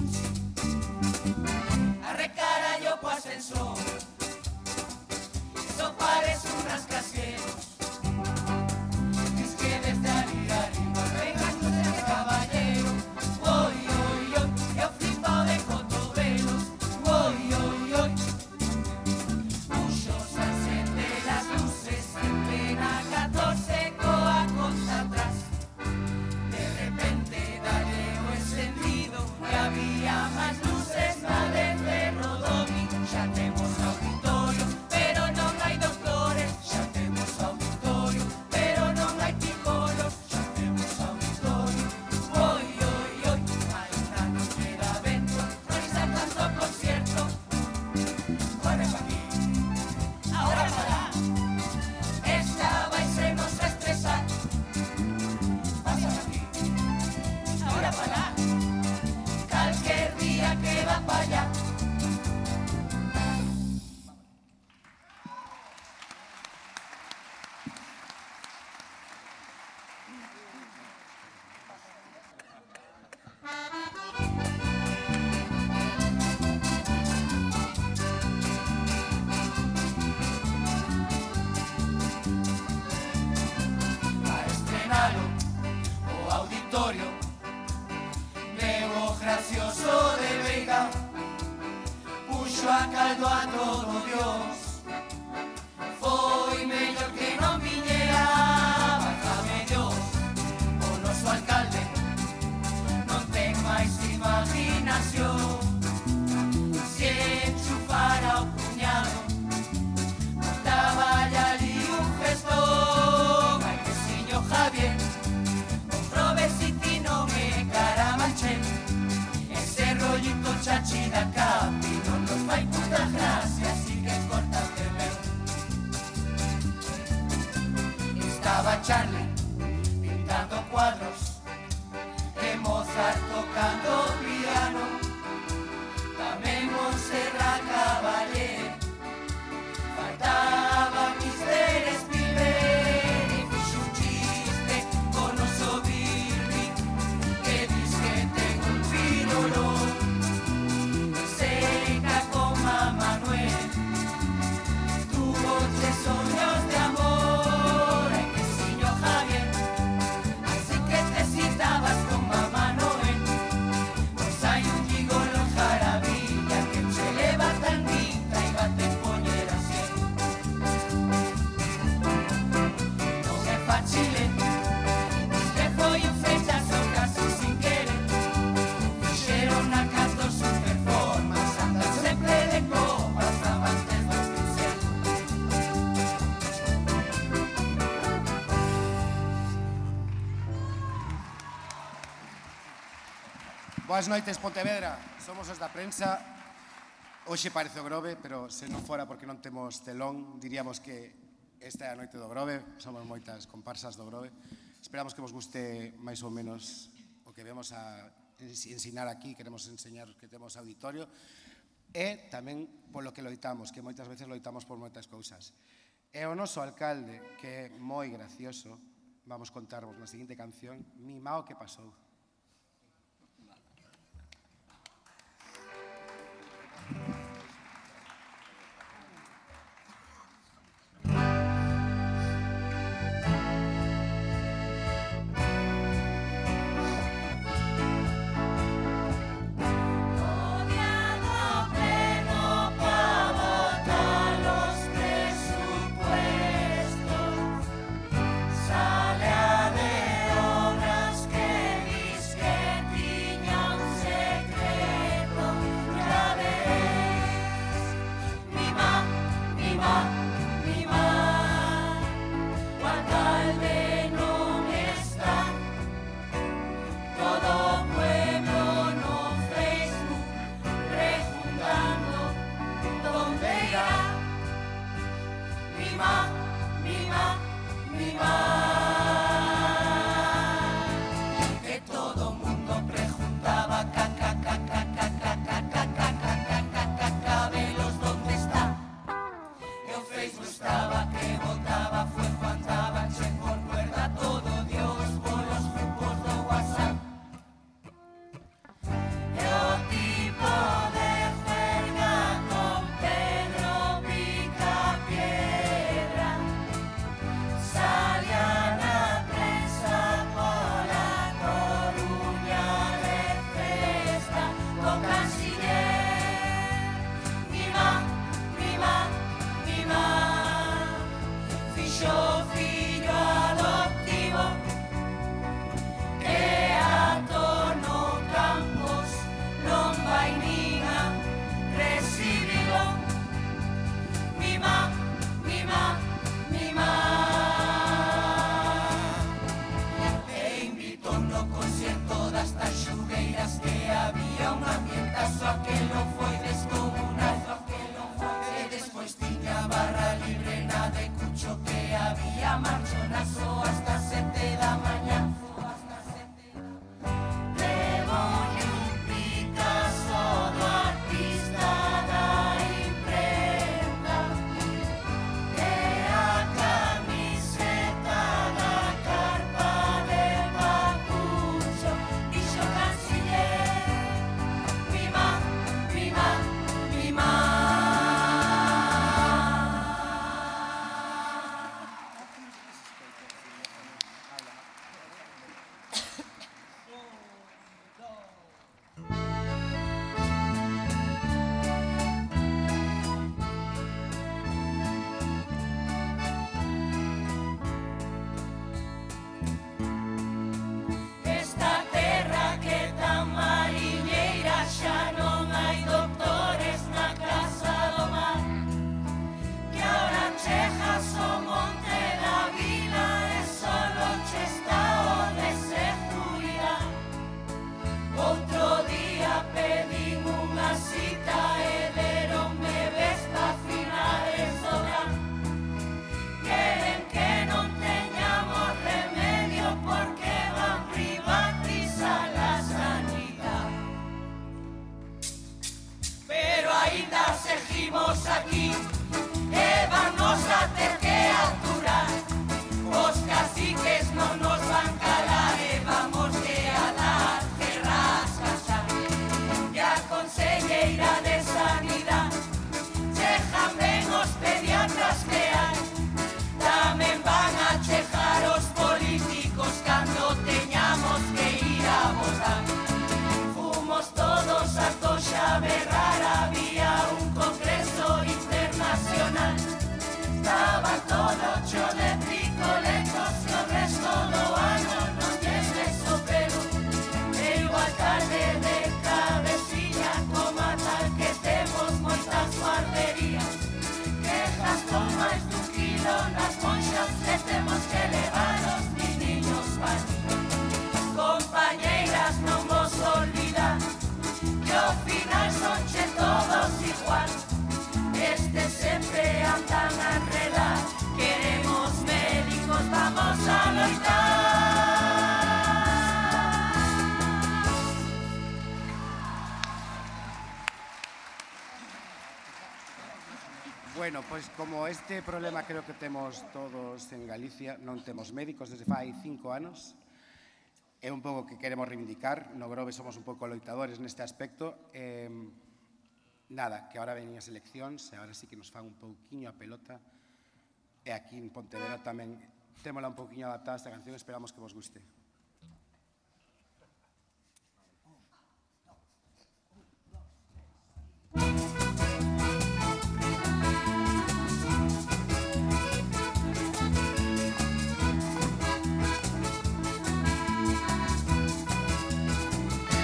Boas noites, Pontevedra. Somos os da prensa. Hoxe parece o Grove, pero se non fora porque non temos telón, diríamos que esta é a noite do Grove. Somos moitas comparsas do Grove. Esperamos que vos guste máis ou menos o que vemos a ensinar aquí, queremos enseñar que temos auditorio e tamén polo que loitamos, que moitas veces loitamos por moitas cousas. E o noso alcalde, que é moi gracioso, vamos contarvos na seguinte canción, mimao que pasou. levantan a. Queremos médicos, vamos a loitar. Bueno, pois pues como este problema creo que temos todos en Galicia, non temos médicos desde fai cinco anos, é un pouco que queremos reivindicar, no Grove somos un pouco loitadores neste aspecto, eh, nada, que ahora ven as eleccións e ahora sí que nos fan un pouquiño a pelota e aquí en Pontevedra tamén témola un pouquiño adaptada esta canción, esperamos que vos guste.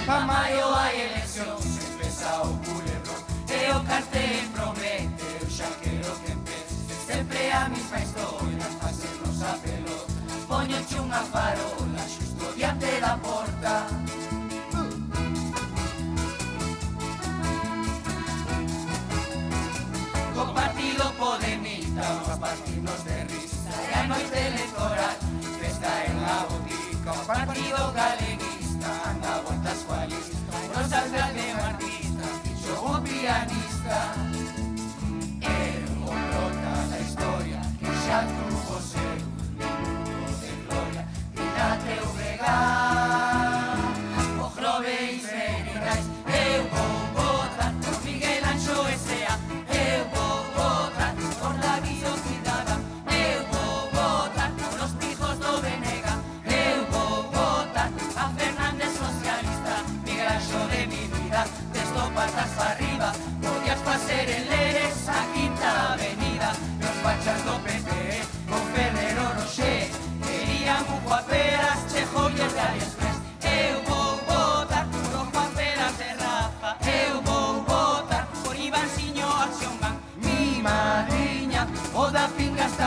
Pa maio hay elección. Cartel promete, eu xa quero que empece. Sempre a mesma historia, facernos a pelota. Poñoche unha farola xusto diante da porta. Co partido Podemita, vamos a partirnos de risa. E a noite electoral, festa en la botica. Partido galeguista, anda a vueltas coa lista Non fixo o pianista É o prota da historia que xa tuvo ser un minuto de gloria Grita teu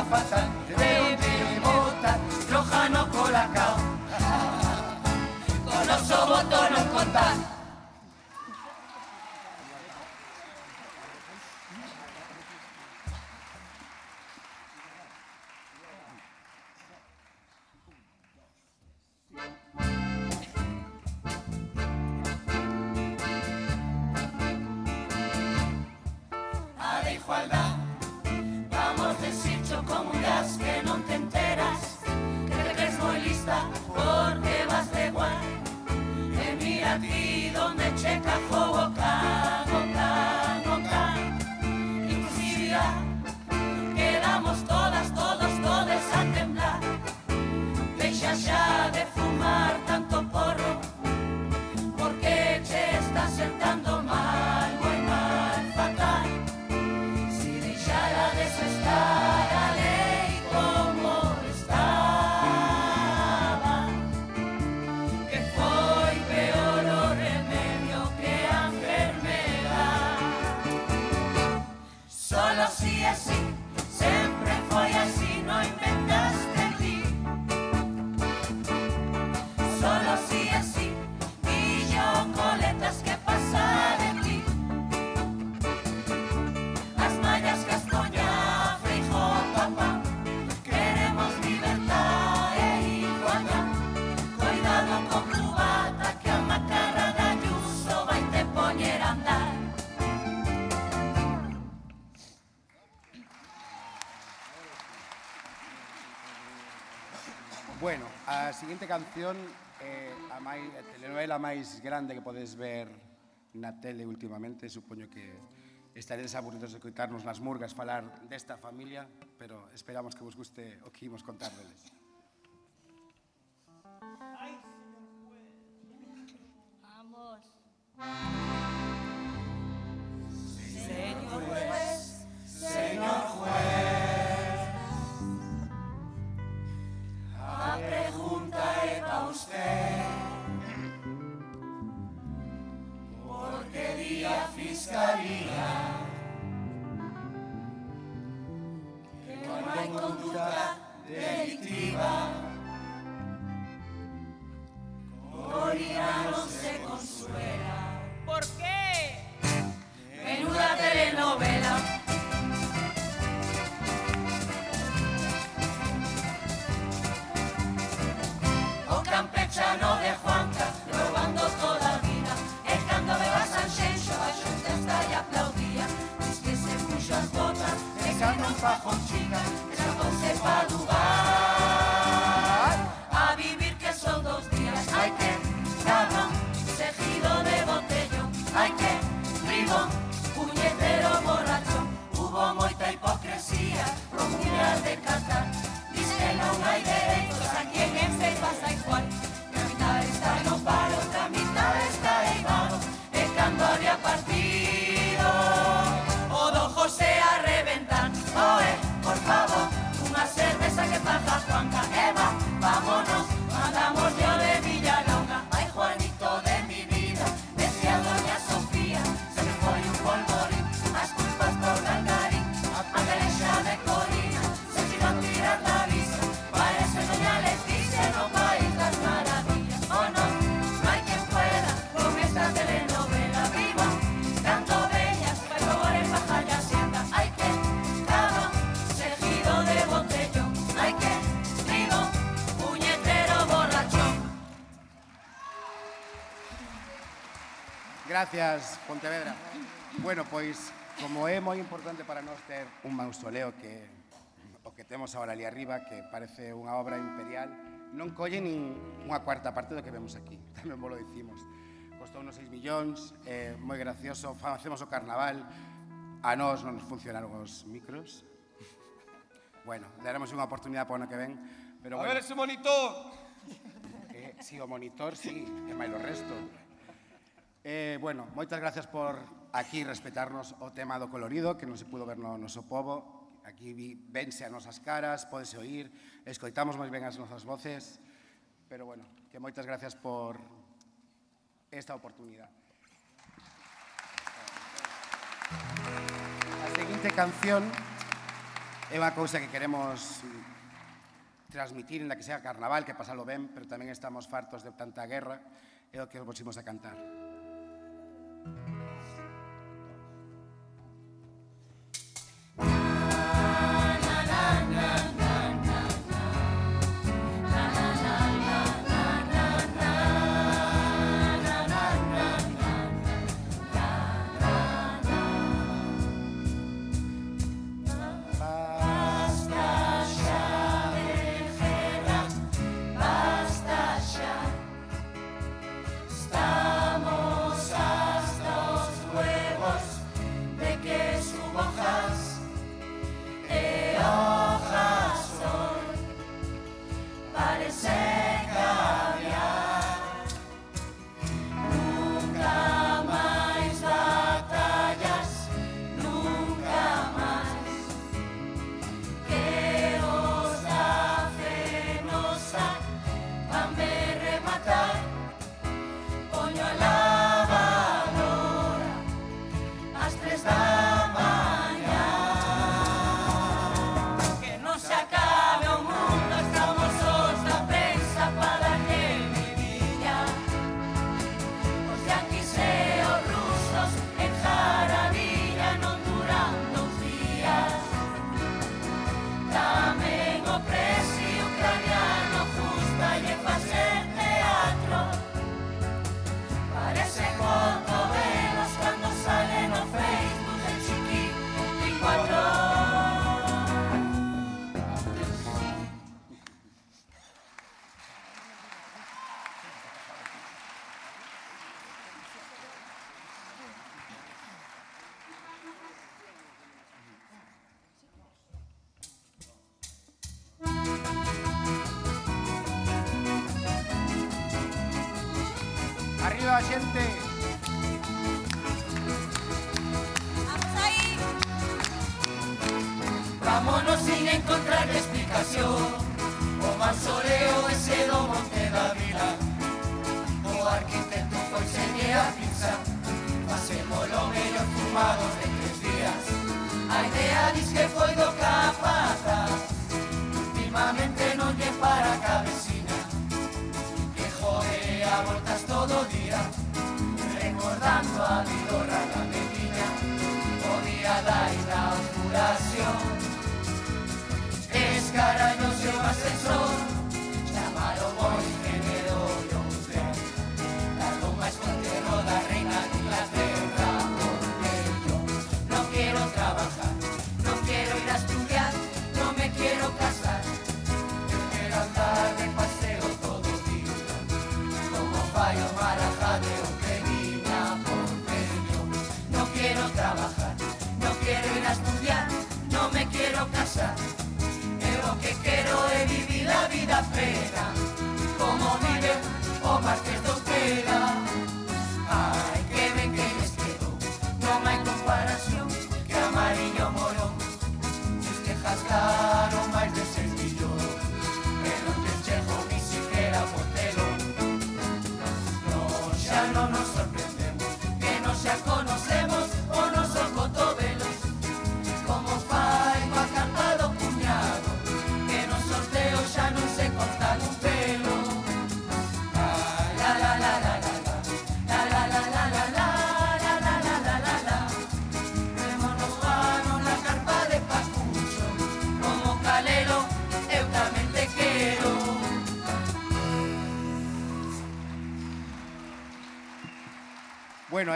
pinga está canción é a, máis a eh, telenovela máis grande que podes ver na tele últimamente. Supoño que estaredes aburridos de coitarnos nas murgas falar desta familia, pero esperamos que vos guste o que imos contar deles. Vamos. Señor juez, señor juez, abre usted Por que día fiscalía Que non hai conducta delictiva Corina non se consuela ¿Por qué? Menuda telenovela paisano de Juanca, robando toda vida, el canto de la Sanxenxo, a xunta está e aplaudía, dis que se puxo as botas, pesando en fajonchica, escapouse pa lugar, a vivir que son dos días, hai que, cabrón, se giro de botellón, hai que, bribón, puñetero borracho, hubo moita hipocresía, procurar de catar, dis que non hai dereitos, a quien en pasa igual, sai, não para o caminho. Gracias, Pontevedra. Bueno, pois, como é moi importante para nós ter un mausoleo que o que temos agora ali arriba, que parece unha obra imperial, non colle nin unha cuarta parte do que vemos aquí, tamén vos lo dicimos. Costou unos 6 millóns, eh, moi gracioso, facemos o carnaval, a nós non nos funcionaron os micros. Bueno, daremos unha oportunidade para o ano que ven. Pero a bueno. ver ese monitor! Eh, si, o monitor, si, sí, e máis o resto. Eh, bueno, moitas gracias por aquí respetarnos o tema do colorido, que non se pudo ver no noso povo. Aquí vi, vense as nosas caras, podese oír, escoitamos máis ben as nosas voces. Pero bueno, que moitas gracias por esta oportunidade. A seguinte canción é unha cousa que queremos transmitir, en la que sea carnaval, que pasalo ben, pero tamén estamos fartos de tanta guerra, é o que vos imos a cantar.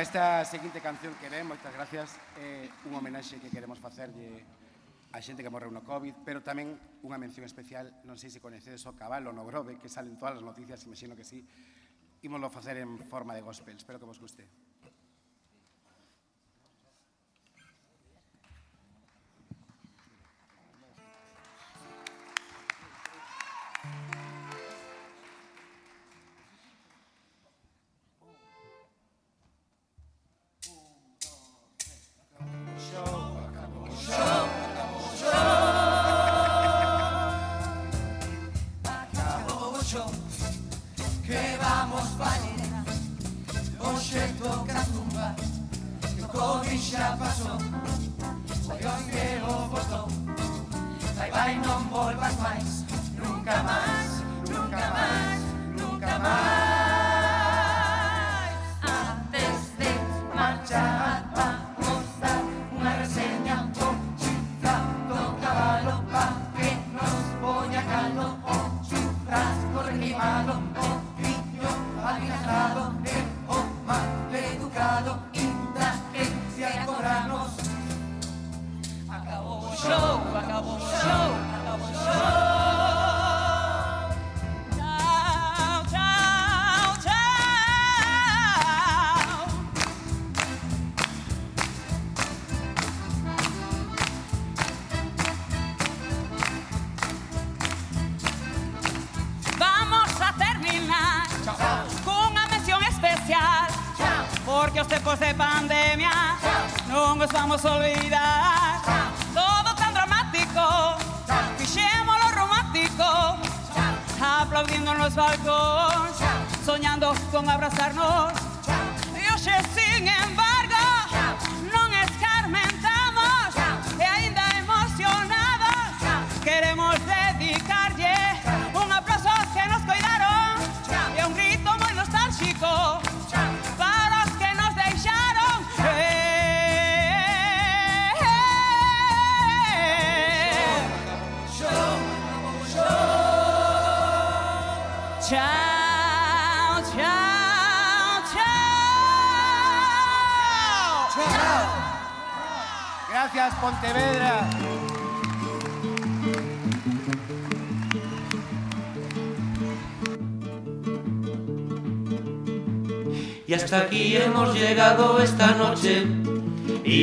esta seguinte canción que ven, moitas gracias, é un homenaxe que queremos facerlle a xente que morreu no Covid, pero tamén unha mención especial, non sei se coñecedes o cabalo no Grove, que salen todas as noticias, imagino que sí, ímoslo facer en forma de gospel, espero que vos guste.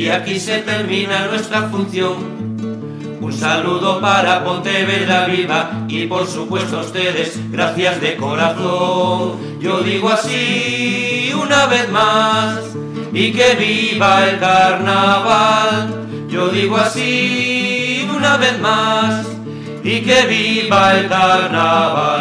Y aquí se termina nuestra función. Un saludo para Pontevedra viva y por supuesto a ustedes, gracias de corazón. Yo digo así una vez más y que viva el carnaval. Yo digo así una vez más y que viva el carnaval.